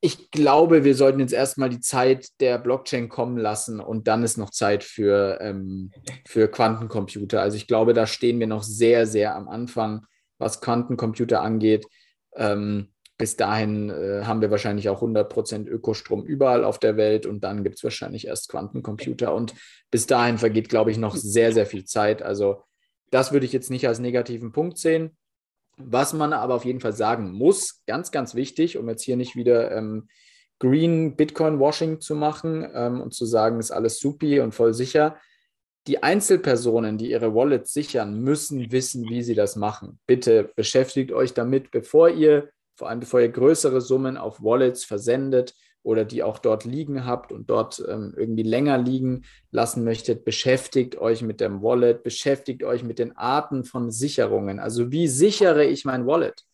Ich glaube, wir sollten jetzt erstmal die Zeit der Blockchain kommen lassen und dann ist noch Zeit für, ähm, für Quantencomputer. Also ich glaube, da stehen wir noch sehr, sehr am Anfang, was Quantencomputer angeht. Ähm, bis dahin äh, haben wir wahrscheinlich auch 100% Ökostrom überall auf der Welt und dann gibt es wahrscheinlich erst Quantencomputer. Und bis dahin vergeht, glaube ich, noch sehr, sehr viel Zeit. Also das würde ich jetzt nicht als negativen Punkt sehen. Was man aber auf jeden Fall sagen muss, ganz, ganz wichtig, um jetzt hier nicht wieder ähm, Green Bitcoin Washing zu machen ähm, und zu sagen, ist alles supi und voll sicher. Die Einzelpersonen, die ihre Wallets sichern, müssen wissen, wie sie das machen. Bitte beschäftigt euch damit, bevor ihr vor allem bevor ihr größere Summen auf Wallets versendet oder die auch dort liegen habt und dort ähm, irgendwie länger liegen lassen möchtet, beschäftigt euch mit dem Wallet, beschäftigt euch mit den Arten von Sicherungen. Also wie sichere ich mein Wallet?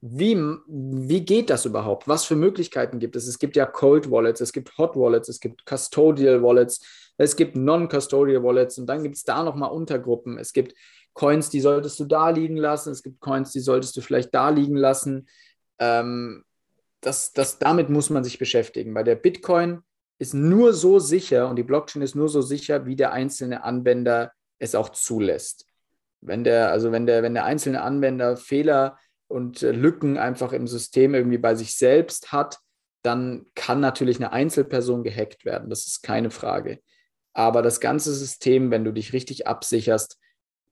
Wie, wie geht das überhaupt? Was für Möglichkeiten gibt es? Es gibt ja Cold Wallets, es gibt Hot Wallets, es gibt Custodial Wallets, es gibt Non-Custodial Wallets und dann gibt es da nochmal Untergruppen. Es gibt Coins, die solltest du da liegen lassen, es gibt Coins, die solltest du vielleicht da liegen lassen. Ähm, das, das, damit muss man sich beschäftigen, weil der Bitcoin ist nur so sicher und die Blockchain ist nur so sicher, wie der einzelne Anwender es auch zulässt. Wenn der, also wenn der, wenn der einzelne Anwender Fehler und äh, Lücken einfach im System irgendwie bei sich selbst hat, dann kann natürlich eine Einzelperson gehackt werden. Das ist keine Frage. Aber das ganze System, wenn du dich richtig absicherst,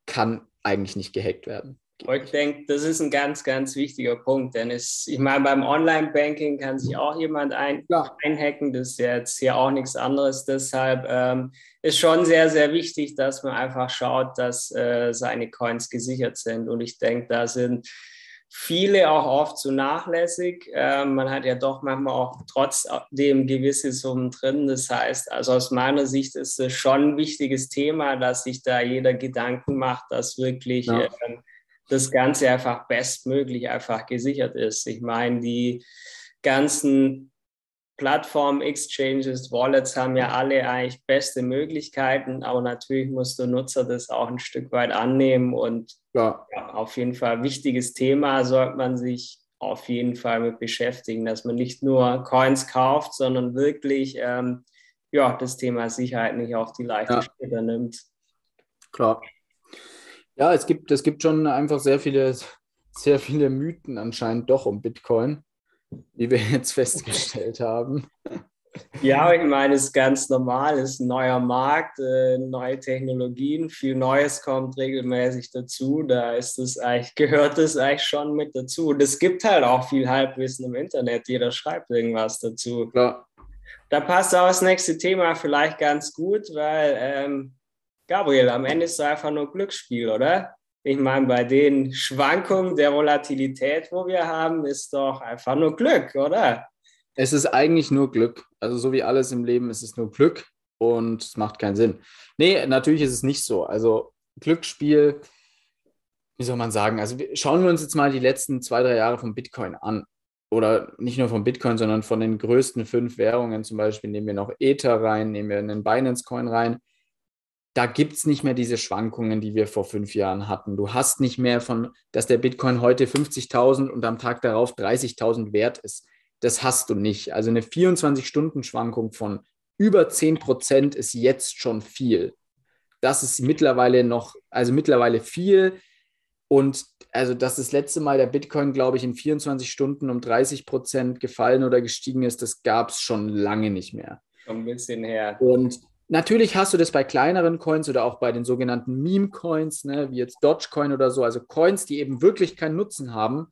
kann eigentlich nicht gehackt werden. Ich denke, das ist ein ganz, ganz wichtiger Punkt, denn es, ich meine, beim Online-Banking kann sich auch jemand ein, einhacken, das ist jetzt hier auch nichts anderes. Deshalb ähm, ist schon sehr, sehr wichtig, dass man einfach schaut, dass äh, seine Coins gesichert sind. Und ich denke, da sind viele auch oft zu nachlässig. Ähm, man hat ja doch manchmal auch trotzdem gewisse Summen drin. Das heißt, also aus meiner Sicht ist es schon ein wichtiges Thema, dass sich da jeder Gedanken macht, dass wirklich ja. ähm, das Ganze einfach bestmöglich einfach gesichert ist. Ich meine, die ganzen Plattformen, Exchanges, Wallets haben ja alle eigentlich beste Möglichkeiten, aber natürlich muss der Nutzer das auch ein Stück weit annehmen und ja. Ja, auf jeden Fall wichtiges Thema, sollte man sich auf jeden Fall mit beschäftigen, dass man nicht nur Coins kauft, sondern wirklich ähm, ja, das Thema Sicherheit nicht auf die leichte ja. Schulter nimmt. Klar. Ja, es gibt, es gibt schon einfach sehr viele, (laughs) sehr viele Mythen anscheinend doch um Bitcoin, wie wir (laughs) jetzt festgestellt haben. Ja, ich meine, es ist ganz normal, es ist ein neuer Markt, äh, neue Technologien, viel Neues kommt regelmäßig dazu. Da ist es eigentlich, (laughs) gehört es eigentlich schon mit dazu. Und es gibt halt auch viel Halbwissen im Internet, jeder schreibt irgendwas dazu. Klar. Da passt auch das nächste Thema vielleicht ganz gut, weil ähm, Gabriel, am Ende ist es einfach nur Glücksspiel, oder? Ich meine, bei den Schwankungen der Volatilität, wo wir haben, ist doch einfach nur Glück, oder? Es ist eigentlich nur Glück. Also so wie alles im Leben ist es nur Glück und es macht keinen Sinn. Nee, natürlich ist es nicht so. Also Glücksspiel, wie soll man sagen? Also schauen wir uns jetzt mal die letzten zwei, drei Jahre von Bitcoin an. Oder nicht nur von Bitcoin, sondern von den größten fünf Währungen. Zum Beispiel nehmen wir noch Ether rein, nehmen wir einen Binance-Coin rein. Da gibt es nicht mehr diese Schwankungen, die wir vor fünf Jahren hatten. Du hast nicht mehr von, dass der Bitcoin heute 50.000 und am Tag darauf 30.000 wert ist das hast du nicht. Also eine 24-Stunden-Schwankung von über 10 Prozent ist jetzt schon viel. Das ist mittlerweile noch, also mittlerweile viel. Und also, dass das letzte Mal der Bitcoin, glaube ich, in 24 Stunden um 30 Prozent gefallen oder gestiegen ist, das gab es schon lange nicht mehr. Schon ein bisschen her. Und natürlich hast du das bei kleineren Coins oder auch bei den sogenannten Meme-Coins, ne, wie jetzt Dogecoin oder so, also Coins, die eben wirklich keinen Nutzen haben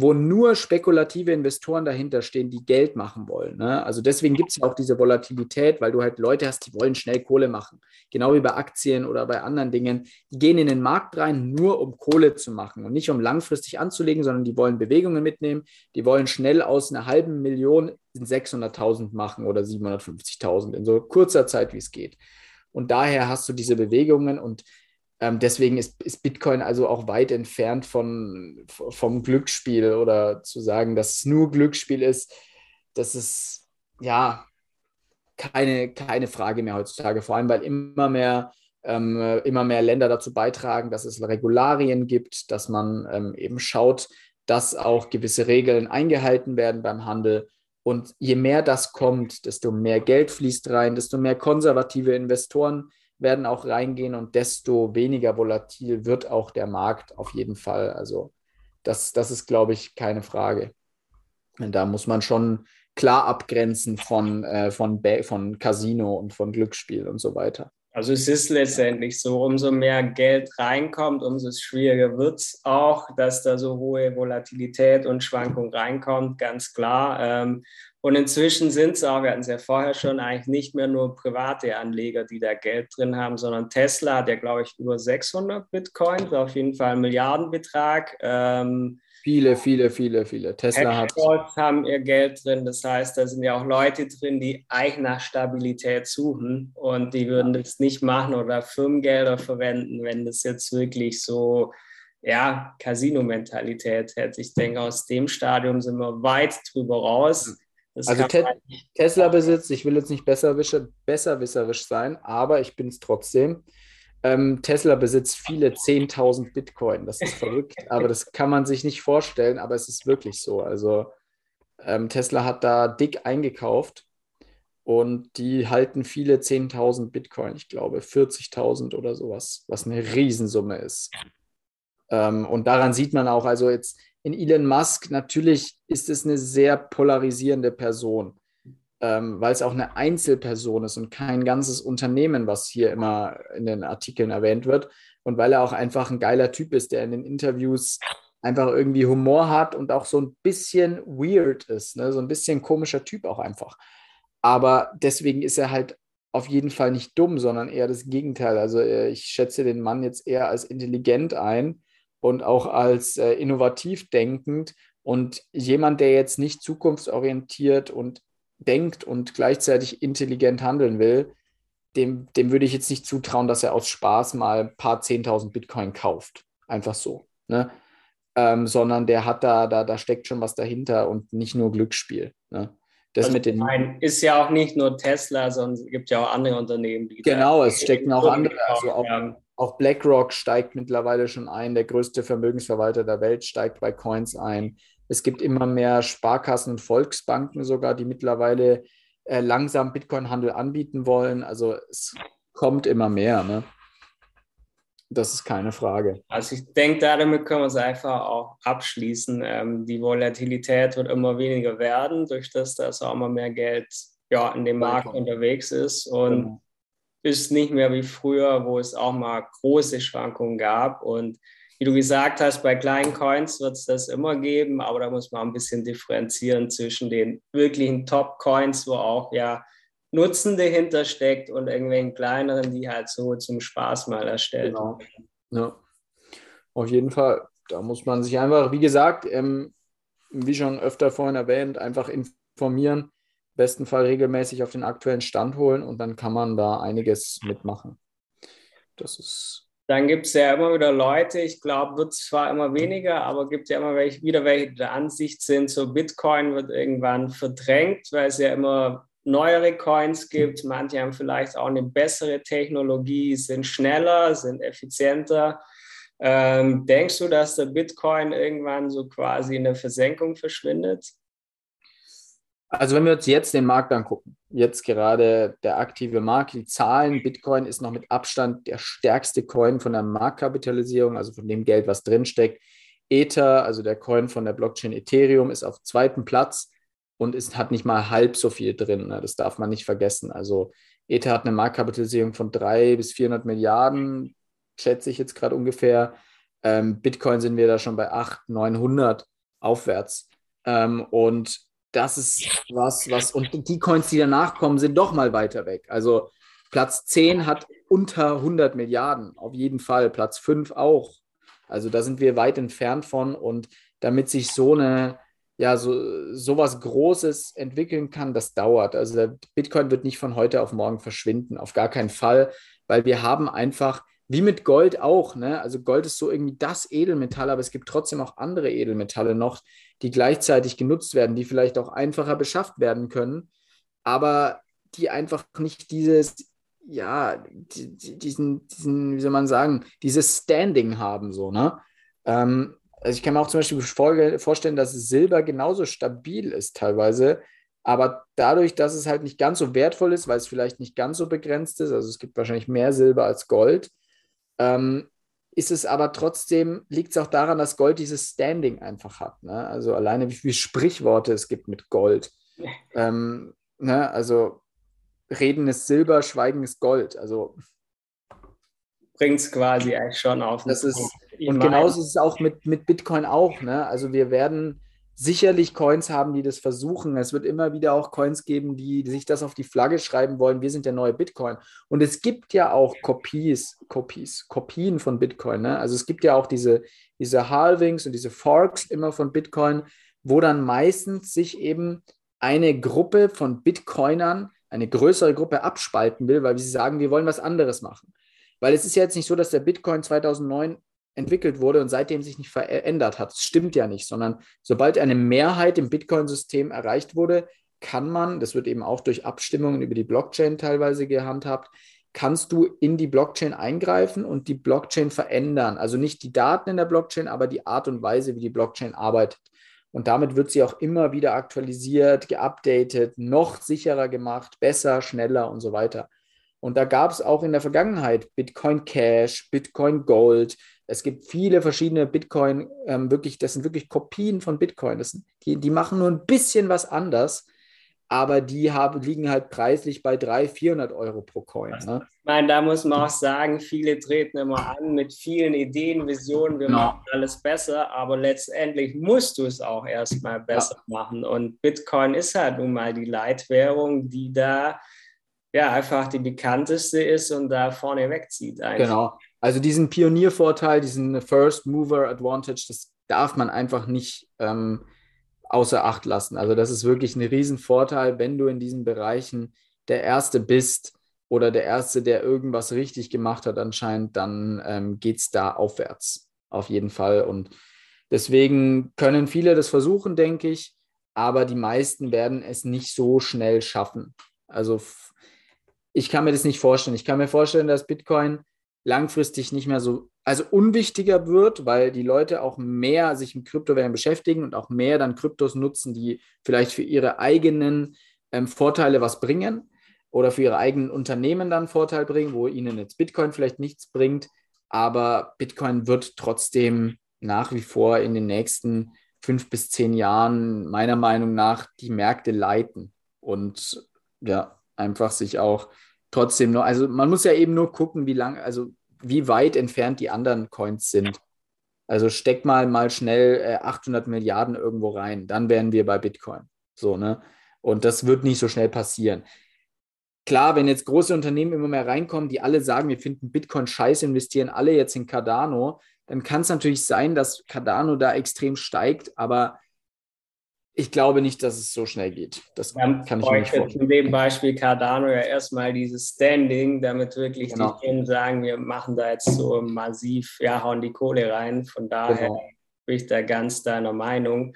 wo nur spekulative Investoren dahinter stehen, die Geld machen wollen. Ne? Also deswegen gibt es ja auch diese Volatilität, weil du halt Leute hast, die wollen schnell Kohle machen. Genau wie bei Aktien oder bei anderen Dingen. Die gehen in den Markt rein, nur um Kohle zu machen und nicht um langfristig anzulegen, sondern die wollen Bewegungen mitnehmen. Die wollen schnell aus einer halben Million in 600.000 machen oder 750.000 in so kurzer Zeit, wie es geht. Und daher hast du diese Bewegungen und ähm, deswegen ist, ist, Bitcoin also auch weit entfernt von, vom Glücksspiel oder zu sagen, dass es nur Glücksspiel ist, das ist ja keine, keine Frage mehr heutzutage, vor allem weil immer mehr, ähm, immer mehr Länder dazu beitragen, dass es Regularien gibt, dass man ähm, eben schaut, dass auch gewisse Regeln eingehalten werden beim Handel. Und je mehr das kommt, desto mehr Geld fließt rein, desto mehr konservative Investoren werden auch reingehen und desto weniger volatil wird auch der Markt auf jeden Fall. Also das, das ist, glaube ich, keine Frage. Und da muss man schon klar abgrenzen von, äh, von, von Casino und von Glücksspiel und so weiter. Also es ist letztendlich so, umso mehr Geld reinkommt, umso schwieriger wird es auch, dass da so hohe Volatilität und Schwankung reinkommt, ganz klar. Ähm, und inzwischen sind es auch, wir hatten es ja vorher schon, eigentlich nicht mehr nur private Anleger, die da Geld drin haben, sondern Tesla hat ja, glaube ich, über 600 Bitcoins, auf jeden Fall ein Milliardenbetrag. Ähm, viele, viele, viele, viele. Tesla hat. haben ihr Geld drin. Das heißt, da sind ja auch Leute drin, die eigentlich nach Stabilität suchen und die würden das nicht machen oder Firmengelder verwenden, wenn das jetzt wirklich so ja, Casino-Mentalität hätte. Ich denke, aus dem Stadium sind wir weit drüber raus. Das also Te Tesla-Besitz, ich will jetzt nicht besserwisserisch sein, aber ich bin es trotzdem. Ähm, Tesla besitzt viele 10.000 Bitcoin. Das ist verrückt, (laughs) aber das kann man sich nicht vorstellen, aber es ist wirklich so. Also ähm, Tesla hat da dick eingekauft und die halten viele 10.000 Bitcoin, ich glaube 40.000 oder sowas, was eine Riesensumme ist. Ähm, und daran sieht man auch, also jetzt in Elon Musk, natürlich ist es eine sehr polarisierende Person, ähm, weil es auch eine Einzelperson ist und kein ganzes Unternehmen, was hier immer in den Artikeln erwähnt wird. Und weil er auch einfach ein geiler Typ ist, der in den Interviews einfach irgendwie Humor hat und auch so ein bisschen weird ist, ne? so ein bisschen komischer Typ auch einfach. Aber deswegen ist er halt auf jeden Fall nicht dumm, sondern eher das Gegenteil. Also äh, ich schätze den Mann jetzt eher als intelligent ein und auch als äh, innovativ denkend und jemand, der jetzt nicht zukunftsorientiert und denkt und gleichzeitig intelligent handeln will, dem, dem würde ich jetzt nicht zutrauen, dass er aus Spaß mal ein paar 10.000 Bitcoin kauft. Einfach so. Ne? Ähm, sondern der hat da, da, da steckt schon was dahinter und nicht nur Glücksspiel. Ne? Das also mit den nein, ist ja auch nicht nur Tesla, sondern es gibt ja auch andere Unternehmen, die. Genau, es stecken auch andere. Also auch, auch BlackRock steigt mittlerweile schon ein, der größte Vermögensverwalter der Welt steigt bei Coins ein. Es gibt immer mehr Sparkassen und Volksbanken sogar, die mittlerweile äh, langsam Bitcoin-Handel anbieten wollen. Also es kommt immer mehr. Ne? Das ist keine Frage. Also ich denke, damit können wir es einfach auch abschließen. Ähm, die Volatilität wird immer weniger werden, durch das, dass auch immer mehr Geld ja, in dem Markt unterwegs ist und genau. ist nicht mehr wie früher, wo es auch mal große Schwankungen gab. Und wie du gesagt hast, bei kleinen Coins wird es das immer geben, aber da muss man ein bisschen differenzieren zwischen den wirklichen Top-Coins, wo auch ja Nutzen dahinter steckt und irgendwelchen kleineren, die halt so zum Spaß mal erstellt genau. Ja. Auf jeden Fall. Da muss man sich einfach, wie gesagt, ähm, wie schon öfter vorhin erwähnt, einfach informieren, besten Fall regelmäßig auf den aktuellen Stand holen und dann kann man da einiges mitmachen. Das ist. Dann gibt es ja immer wieder Leute, ich glaube, wird zwar immer weniger, aber gibt ja immer welche, wieder welche der Ansicht sind, so Bitcoin wird irgendwann verdrängt, weil es ja immer neuere Coins gibt. Manche haben vielleicht auch eine bessere Technologie, sind schneller, sind effizienter. Ähm, denkst du, dass der Bitcoin irgendwann so quasi in der Versenkung verschwindet? Also wenn wir uns jetzt den Markt angucken, jetzt gerade der aktive Markt, die Zahlen, Bitcoin ist noch mit Abstand der stärkste Coin von der Marktkapitalisierung, also von dem Geld, was drinsteckt. Ether, also der Coin von der Blockchain Ethereum, ist auf zweiten Platz und ist, hat nicht mal halb so viel drin. Ne? Das darf man nicht vergessen. Also Ether hat eine Marktkapitalisierung von 300 bis 400 Milliarden, schätze ich jetzt gerade ungefähr. Ähm, Bitcoin sind wir da schon bei 800, 900 aufwärts. Ähm, und das ist was, was, und die Coins, die danach kommen, sind doch mal weiter weg. Also Platz 10 hat unter 100 Milliarden, auf jeden Fall. Platz 5 auch. Also da sind wir weit entfernt von. Und damit sich so eine ja, so sowas Großes entwickeln kann, das dauert. Also Bitcoin wird nicht von heute auf morgen verschwinden, auf gar keinen Fall, weil wir haben einfach, wie mit Gold auch, ne? Also Gold ist so irgendwie das Edelmetall, aber es gibt trotzdem auch andere Edelmetalle noch, die gleichzeitig genutzt werden, die vielleicht auch einfacher beschafft werden können, aber die einfach nicht dieses, ja, diesen, diesen, wie soll man sagen, dieses Standing haben, so, ne? Ähm, also ich kann mir auch zum Beispiel vorstellen, dass Silber genauso stabil ist teilweise, aber dadurch, dass es halt nicht ganz so wertvoll ist, weil es vielleicht nicht ganz so begrenzt ist, also es gibt wahrscheinlich mehr Silber als Gold, ähm, ist es aber trotzdem, liegt es auch daran, dass Gold dieses Standing einfach hat. Ne? Also alleine wie viele Sprichworte es gibt mit Gold. (laughs) Ähm, ne? Also Reden ist Silber, Schweigen ist Gold. Also bringt es quasi eigentlich schon auf. Das ist, und genauso ist es auch mit, mit Bitcoin auch. Ne? Also wir werden sicherlich Coins haben, die das versuchen. Es wird immer wieder auch Coins geben, die, die sich das auf die Flagge schreiben wollen. Wir sind der neue Bitcoin. Und es gibt ja auch Kopies, Kopies, Kopien von Bitcoin. Ne? Also es gibt ja auch diese, diese Halvings und diese Forks immer von Bitcoin, wo dann meistens sich eben eine Gruppe von Bitcoinern, eine größere Gruppe abspalten will, weil sie sagen, wir wollen was anderes machen. Weil es ist ja jetzt nicht so, dass der Bitcoin 2009 entwickelt wurde und seitdem sich nicht verändert hat. Das stimmt ja nicht, sondern sobald eine Mehrheit im Bitcoin-System erreicht wurde, kann man, das wird eben auch durch Abstimmungen über die Blockchain teilweise gehandhabt, kannst du in die Blockchain eingreifen und die Blockchain verändern. Also nicht die Daten in der Blockchain, aber die Art und Weise, wie die Blockchain arbeitet. Und damit wird sie auch immer wieder aktualisiert, geupdatet, noch sicherer gemacht, besser, schneller und so weiter. Und da gab es auch in der Vergangenheit Bitcoin Cash, Bitcoin Gold. Es gibt viele verschiedene Bitcoin, ähm, wirklich, das sind wirklich Kopien von Bitcoin. Das sind, die, die machen nur ein bisschen was anders, aber die haben, liegen halt preislich bei 300, 400 Euro pro Coin. Ne? Ich meine, da muss man auch sagen, viele treten immer an mit vielen Ideen, Visionen, wir no. machen alles besser, aber letztendlich musst du es auch erstmal besser ja. machen. Und Bitcoin ist halt nun mal die Leitwährung, die da ja, einfach die bekannteste ist und da vorne wegzieht. Eigentlich. Genau. Also diesen Pioniervorteil, diesen First Mover Advantage, das darf man einfach nicht ähm, außer Acht lassen. Also das ist wirklich ein Riesenvorteil, wenn du in diesen Bereichen der Erste bist oder der Erste, der irgendwas richtig gemacht hat anscheinend, dann ähm, geht es da aufwärts. Auf jeden Fall. Und deswegen können viele das versuchen, denke ich, aber die meisten werden es nicht so schnell schaffen. Also ich kann mir das nicht vorstellen. Ich kann mir vorstellen, dass Bitcoin langfristig nicht mehr so, also unwichtiger wird, weil die Leute auch mehr sich mit Kryptowährungen beschäftigen und auch mehr dann Kryptos nutzen, die vielleicht für ihre eigenen ähm, Vorteile was bringen oder für ihre eigenen Unternehmen dann Vorteil bringen, wo ihnen jetzt Bitcoin vielleicht nichts bringt. Aber Bitcoin wird trotzdem nach wie vor in den nächsten fünf bis zehn Jahren meiner Meinung nach die Märkte leiten und ja, einfach sich auch trotzdem noch, also man muss ja eben nur gucken, wie lang, also wie weit entfernt die anderen Coins sind. Also steck mal mal schnell äh, 800 Milliarden irgendwo rein, dann wären wir bei Bitcoin. So, ne? Und das wird nicht so schnell passieren. Klar, wenn jetzt große Unternehmen immer mehr reinkommen, die alle sagen, wir finden Bitcoin scheiße, investieren alle jetzt in Cardano, dann kann es natürlich sein, dass Cardano da extrem steigt, aber ich glaube nicht, dass es so schnell geht. Das Dann kann ich mir nicht vorstellen. In dem Beispiel Cardano ja erstmal dieses Standing, damit wirklich genau. die Firmen sagen, wir machen da jetzt so massiv, ja, hauen die Kohle rein. Von daher genau. bin ich da ganz deiner Meinung.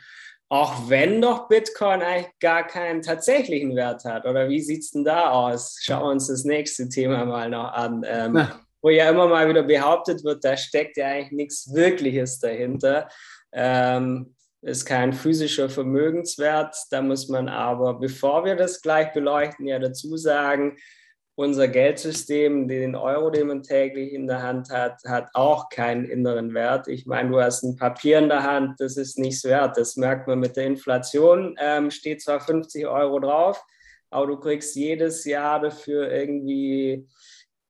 Auch wenn doch Bitcoin eigentlich gar keinen tatsächlichen Wert hat. Oder wie sieht es denn da aus? Schauen wir uns das nächste Thema mal noch an. Ähm, wo ja immer mal wieder behauptet wird, da steckt ja eigentlich nichts Wirkliches dahinter. Ähm, ist kein physischer Vermögenswert. Da muss man aber, bevor wir das gleich beleuchten, ja dazu sagen, unser Geldsystem, den Euro, den man täglich in der Hand hat, hat auch keinen inneren Wert. Ich meine, du hast ein Papier in der Hand, das ist nichts wert. Das merkt man mit der Inflation. Ähm, steht zwar 50 Euro drauf, aber du kriegst jedes Jahr dafür irgendwie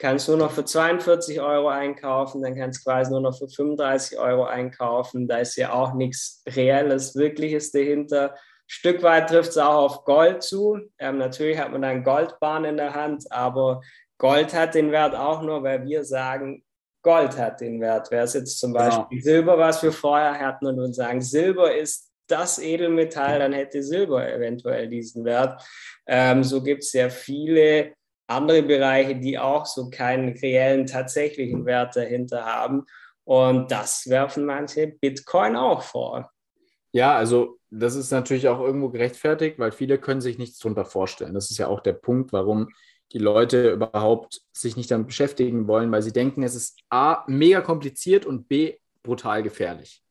kannst nur noch für 42 Euro einkaufen, dann kannst du quasi nur noch für 35 Euro einkaufen. Da ist ja auch nichts Reelles, Wirkliches dahinter. Stück weit trifft es auch auf Gold zu. Ähm, natürlich hat man dann Goldbahn in der Hand, aber Gold hat den Wert auch nur, weil wir sagen, Gold hat den Wert. Wäre es jetzt zum Beispiel genau. Silber, was wir vorher hatten, und uns sagen, Silber ist das Edelmetall, dann hätte Silber eventuell diesen Wert. Ähm, so gibt es ja viele andere Bereiche, die auch so keinen reellen, tatsächlichen Wert dahinter haben. Und das werfen manche Bitcoin auch vor. Ja, also das ist natürlich auch irgendwo gerechtfertigt, weil viele können sich nichts darunter vorstellen. Das ist ja auch der Punkt, warum die Leute überhaupt sich nicht damit beschäftigen wollen, weil sie denken, es ist A, mega kompliziert und B, brutal gefährlich,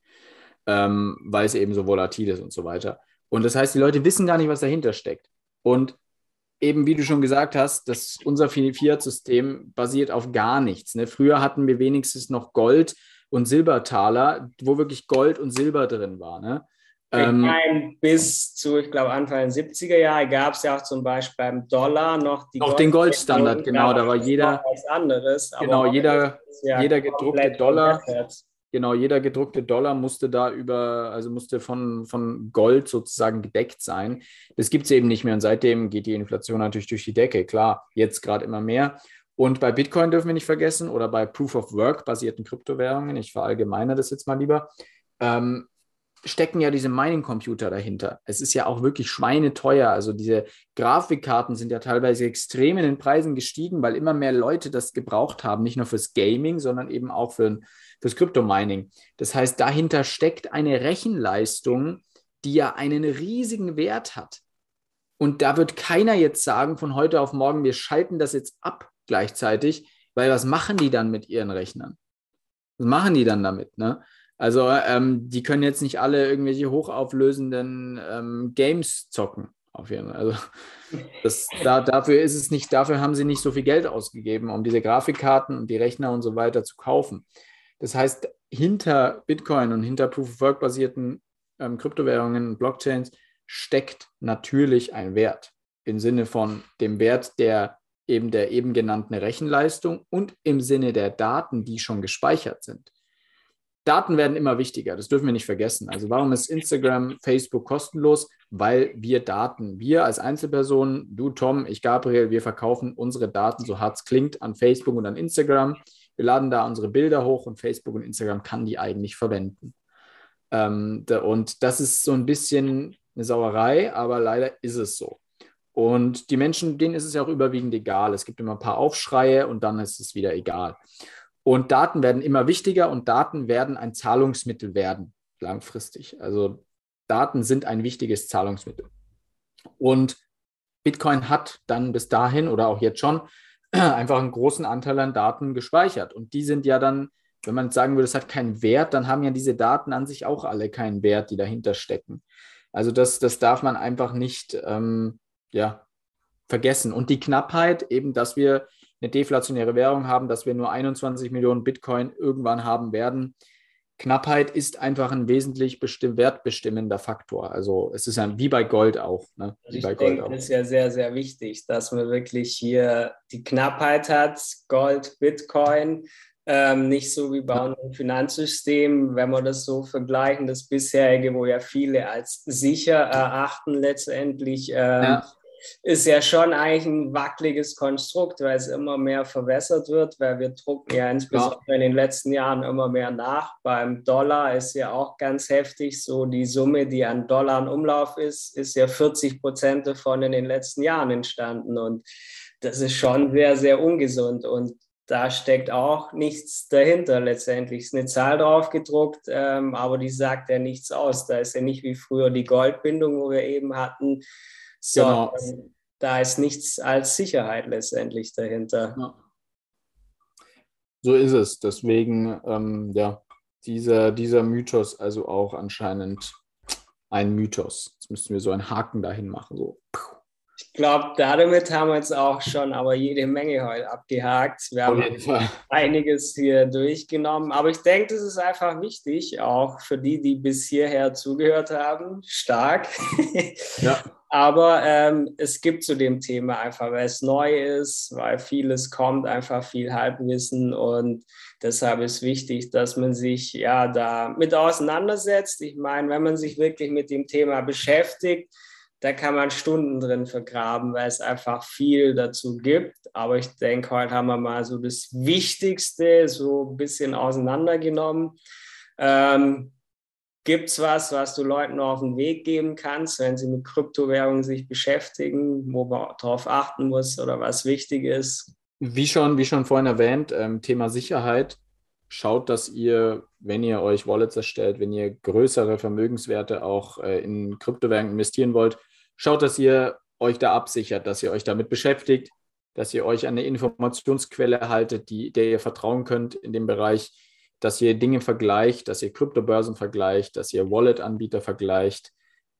ähm, weil es eben so volatil ist und so weiter. Und das heißt, die Leute wissen gar nicht, was dahinter steckt. Und eben, wie du schon gesagt hast, dass unser Fiat-System basiert auf gar nichts. Ne? Früher hatten wir wenigstens noch Gold und Silbertaler, wo wirklich Gold und Silber drin war. Ne? Ähm, bis zu, ich glaube, Anfang der 70er Jahre gab es ja auch zum Beispiel beim Dollar noch die Noch den Goldstandard, genau, da war jeder. Was anderes, genau, jeder, ja jeder gedruckte Dollar. Verbessert Genau, jeder gedruckte Dollar musste da über, also musste von, von Gold sozusagen gedeckt sein. Das gibt es eben nicht mehr und seitdem geht die Inflation natürlich durch die Decke. Klar, jetzt gerade immer mehr. Und bei Bitcoin dürfen wir nicht vergessen oder bei Proof of Work basierten Kryptowährungen, ich verallgemeine das jetzt mal lieber, ähm, stecken ja diese Mining-Computer dahinter. Es ist ja auch wirklich schweineteuer. Also diese Grafikkarten sind ja teilweise extrem in den Preisen gestiegen, weil immer mehr Leute das gebraucht haben, nicht nur fürs Gaming, sondern eben auch für fürs Kryptomining. Das heißt, dahinter steckt eine Rechenleistung, die ja einen riesigen Wert hat. Und da wird keiner jetzt sagen von heute auf morgen, wir schalten das jetzt ab gleichzeitig, weil was machen die dann mit ihren Rechnern? Was machen die dann damit? Ne? Also ähm, die können jetzt nicht alle irgendwelche hochauflösenden ähm, Games zocken. Auf jeden Fall. Also (laughs) das, da, dafür ist es nicht, dafür haben sie nicht so viel Geld ausgegeben, um diese Grafikkarten und die Rechner und so weiter zu kaufen. Das heißt, hinter Bitcoin und hinter Proof-of-Work-basierten ähm, Kryptowährungen und Blockchains steckt natürlich ein Wert im Sinne von dem Wert der eben der eben genannten Rechenleistung und im Sinne der Daten, die schon gespeichert sind. Daten werden immer wichtiger, das dürfen wir nicht vergessen. Also warum ist Instagram, Facebook kostenlos? Weil wir Daten, wir als Einzelpersonen, du Tom, ich Gabriel, wir verkaufen unsere Daten, so hart es klingt, an Facebook und an Instagram. Wir laden da unsere Bilder hoch und Facebook und Instagram kann die eigentlich verwenden. Ähm, und das ist so ein bisschen eine Sauerei, aber leider ist es so. Und die Menschen, denen ist es ja auch überwiegend egal. Es gibt immer ein paar Aufschreie und dann ist es wieder egal. Und Daten werden immer wichtiger und Daten werden ein Zahlungsmittel werden, langfristig. Also Daten sind ein wichtiges Zahlungsmittel. Und Bitcoin hat dann bis dahin oder auch jetzt schon (clears throat) einfach einen großen Anteil an Daten gespeichert. Und die sind ja dann, wenn man sagen würde, es hat keinen Wert, dann haben ja diese Daten an sich auch alle keinen Wert, die dahinter stecken. Also das, das darf man einfach nicht, ähm, ja, vergessen. Und die Knappheit, eben, dass wir eine deflationäre Währung haben, dass wir nur 21 Millionen Bitcoin irgendwann haben werden. Knappheit ist einfach ein wesentlich bestimm wertbestimmender Faktor. Also es ist ein, wie bei Gold auch. Ne? Also ich denke, das ist ja sehr, sehr wichtig, dass man wirklich hier die Knappheit hat, Gold, Bitcoin, ähm, nicht so wie bei unserem Finanzsystem, wenn wir das so vergleichen, das bisherige, wo ja viele als sicher erachten, letztendlich ähm, ja ist ja schon eigentlich ein wackeliges Konstrukt, weil es immer mehr verwässert wird, weil wir drucken ja insbesondere ja. in den letzten Jahren immer mehr nach. Beim Dollar ist ja auch ganz heftig so, die Summe, die an Dollar in Umlauf ist, ist ja 40 Prozent davon in den letzten Jahren entstanden und das ist schon sehr, sehr ungesund und da steckt auch nichts dahinter letztendlich. Ist eine Zahl drauf gedruckt, ähm, aber die sagt ja nichts aus. Da ist ja nicht wie früher die Goldbindung, wo wir eben hatten, so, genau. da ist nichts als Sicherheit letztendlich dahinter. Ja. So ist es. Deswegen, ähm, ja, dieser, dieser Mythos also auch anscheinend ein Mythos. Jetzt müssten wir so einen Haken dahin machen. So. Ich glaube, damit haben wir jetzt auch schon aber jede Menge heute abgehakt. Wir haben einiges hier durchgenommen. Aber ich denke, das ist einfach wichtig, auch für die, die bis hierher zugehört haben. Stark. Ja. (laughs) Aber ähm, es gibt zu dem Thema einfach, weil es neu ist, weil vieles kommt, einfach viel Halbwissen und deshalb ist wichtig, dass man sich ja da mit auseinandersetzt. Ich meine, wenn man sich wirklich mit dem Thema beschäftigt, da kann man Stunden drin vergraben, weil es einfach viel dazu gibt. Aber ich denke, heute haben wir mal so das Wichtigste so ein bisschen auseinandergenommen. Ähm, Gibt es was, was du Leuten auf den Weg geben kannst, wenn sie mit Kryptowährungen sich beschäftigen, wo man darauf achten muss oder was wichtig ist? Wie schon, wie schon vorhin erwähnt, ähm, Thema Sicherheit. Schaut, dass ihr, wenn ihr euch Wallets erstellt, wenn ihr größere Vermögenswerte auch äh, in Kryptowährungen investieren wollt, schaut, dass ihr euch da absichert, dass ihr euch damit beschäftigt, dass ihr euch eine Informationsquelle haltet, die, der ihr vertrauen könnt in dem Bereich dass ihr Dinge vergleicht, dass ihr Kryptobörsen vergleicht, dass ihr Wallet-Anbieter vergleicht,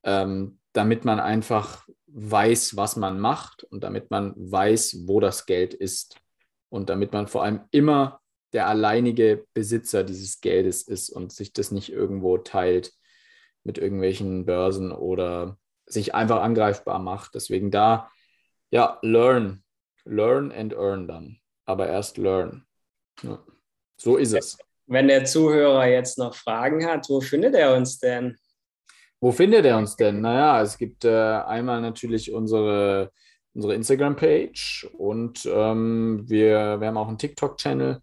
ähm, damit man einfach weiß, was man macht und damit man weiß, wo das Geld ist und damit man vor allem immer der alleinige Besitzer dieses Geldes ist und sich das nicht irgendwo teilt mit irgendwelchen Börsen oder sich einfach angreifbar macht. Deswegen da, ja, learn, learn and earn dann, aber erst learn. Ja. So ist es. Wenn der Zuhörer jetzt noch Fragen hat, wo findet er uns denn? Wo findet er uns denn? Naja, es gibt äh, einmal natürlich unsere, unsere Instagram-Page und ähm, wir, wir haben auch einen TikTok-Channel.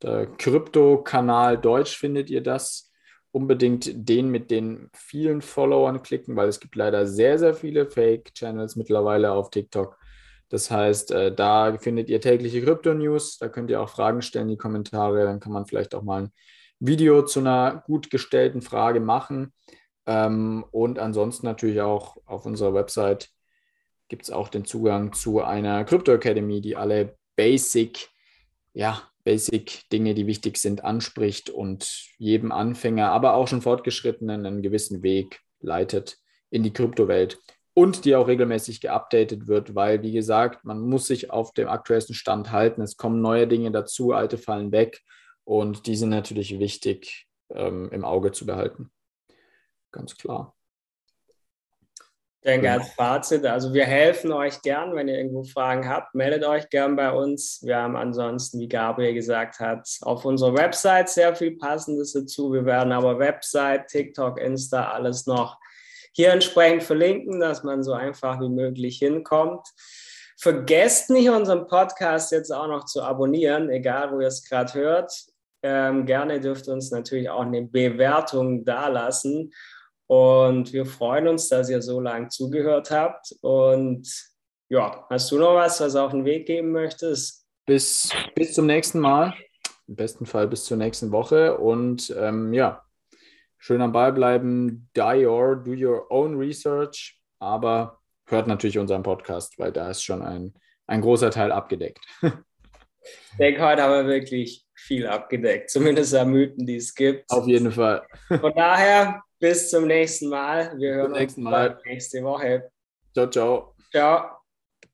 Der Krypto-Kanal Deutsch findet ihr das. Unbedingt den mit den vielen Followern klicken, weil es gibt leider sehr, sehr viele Fake-Channels mittlerweile auf TikTok. Das heißt, äh, da findet ihr tägliche Krypto-News. Da könnt ihr auch Fragen stellen die Kommentare. Dann kann man vielleicht auch mal ein Video zu einer gut gestellten Frage machen. Ähm, und ansonsten natürlich auch auf unserer Website gibt es auch den Zugang zu einer Krypto Academy, die alle Basic, ja, Basic-Dinge, die wichtig sind, anspricht und jedem Anfänger, aber auch schon Fortgeschrittenen einen gewissen Weg leitet in die Kryptowelt und die auch regelmäßig geupdatet wird, weil, wie gesagt, man muss sich auf dem aktuellsten Stand halten. Es kommen neue Dinge dazu, alte fallen weg und die sind natürlich wichtig ähm, im Auge zu behalten. Ganz klar. Ich denke als Fazit, also wir helfen euch gern, wenn ihr irgendwo Fragen habt, meldet euch gern bei uns. Wir haben ansonsten, wie Gabriel gesagt hat, auf unserer Website sehr viel Passendes dazu. Wir werden aber Website, TikTok, Insta, alles noch hier entsprechend verlinken, dass man so einfach wie möglich hinkommt. Vergesst nicht, unseren Podcast jetzt auch noch zu abonnieren, egal wo ihr es gerade hört. Ähm, gerne dürft ihr uns natürlich auch eine Bewertung dalassen. Und wir freuen uns, dass ihr so lange zugehört habt. Und ja, hast du noch was, was auf den Weg geben möchtest? Bis, bis zum nächsten Mal. Im besten Fall bis zur nächsten Woche. Und ähm, ja, schön am Ball bleiben, die your, do your own research, aber hört natürlich unseren Podcast, weil da ist schon ein, ein großer Teil abgedeckt. Ich denke, heute haben wir wirklich viel abgedeckt, zumindest an Mythen, die es gibt. Auf jeden Fall. Von daher, bis zum nächsten Mal. Wir hören uns Mal. nächste Woche. Ciao, ciao. Ciao.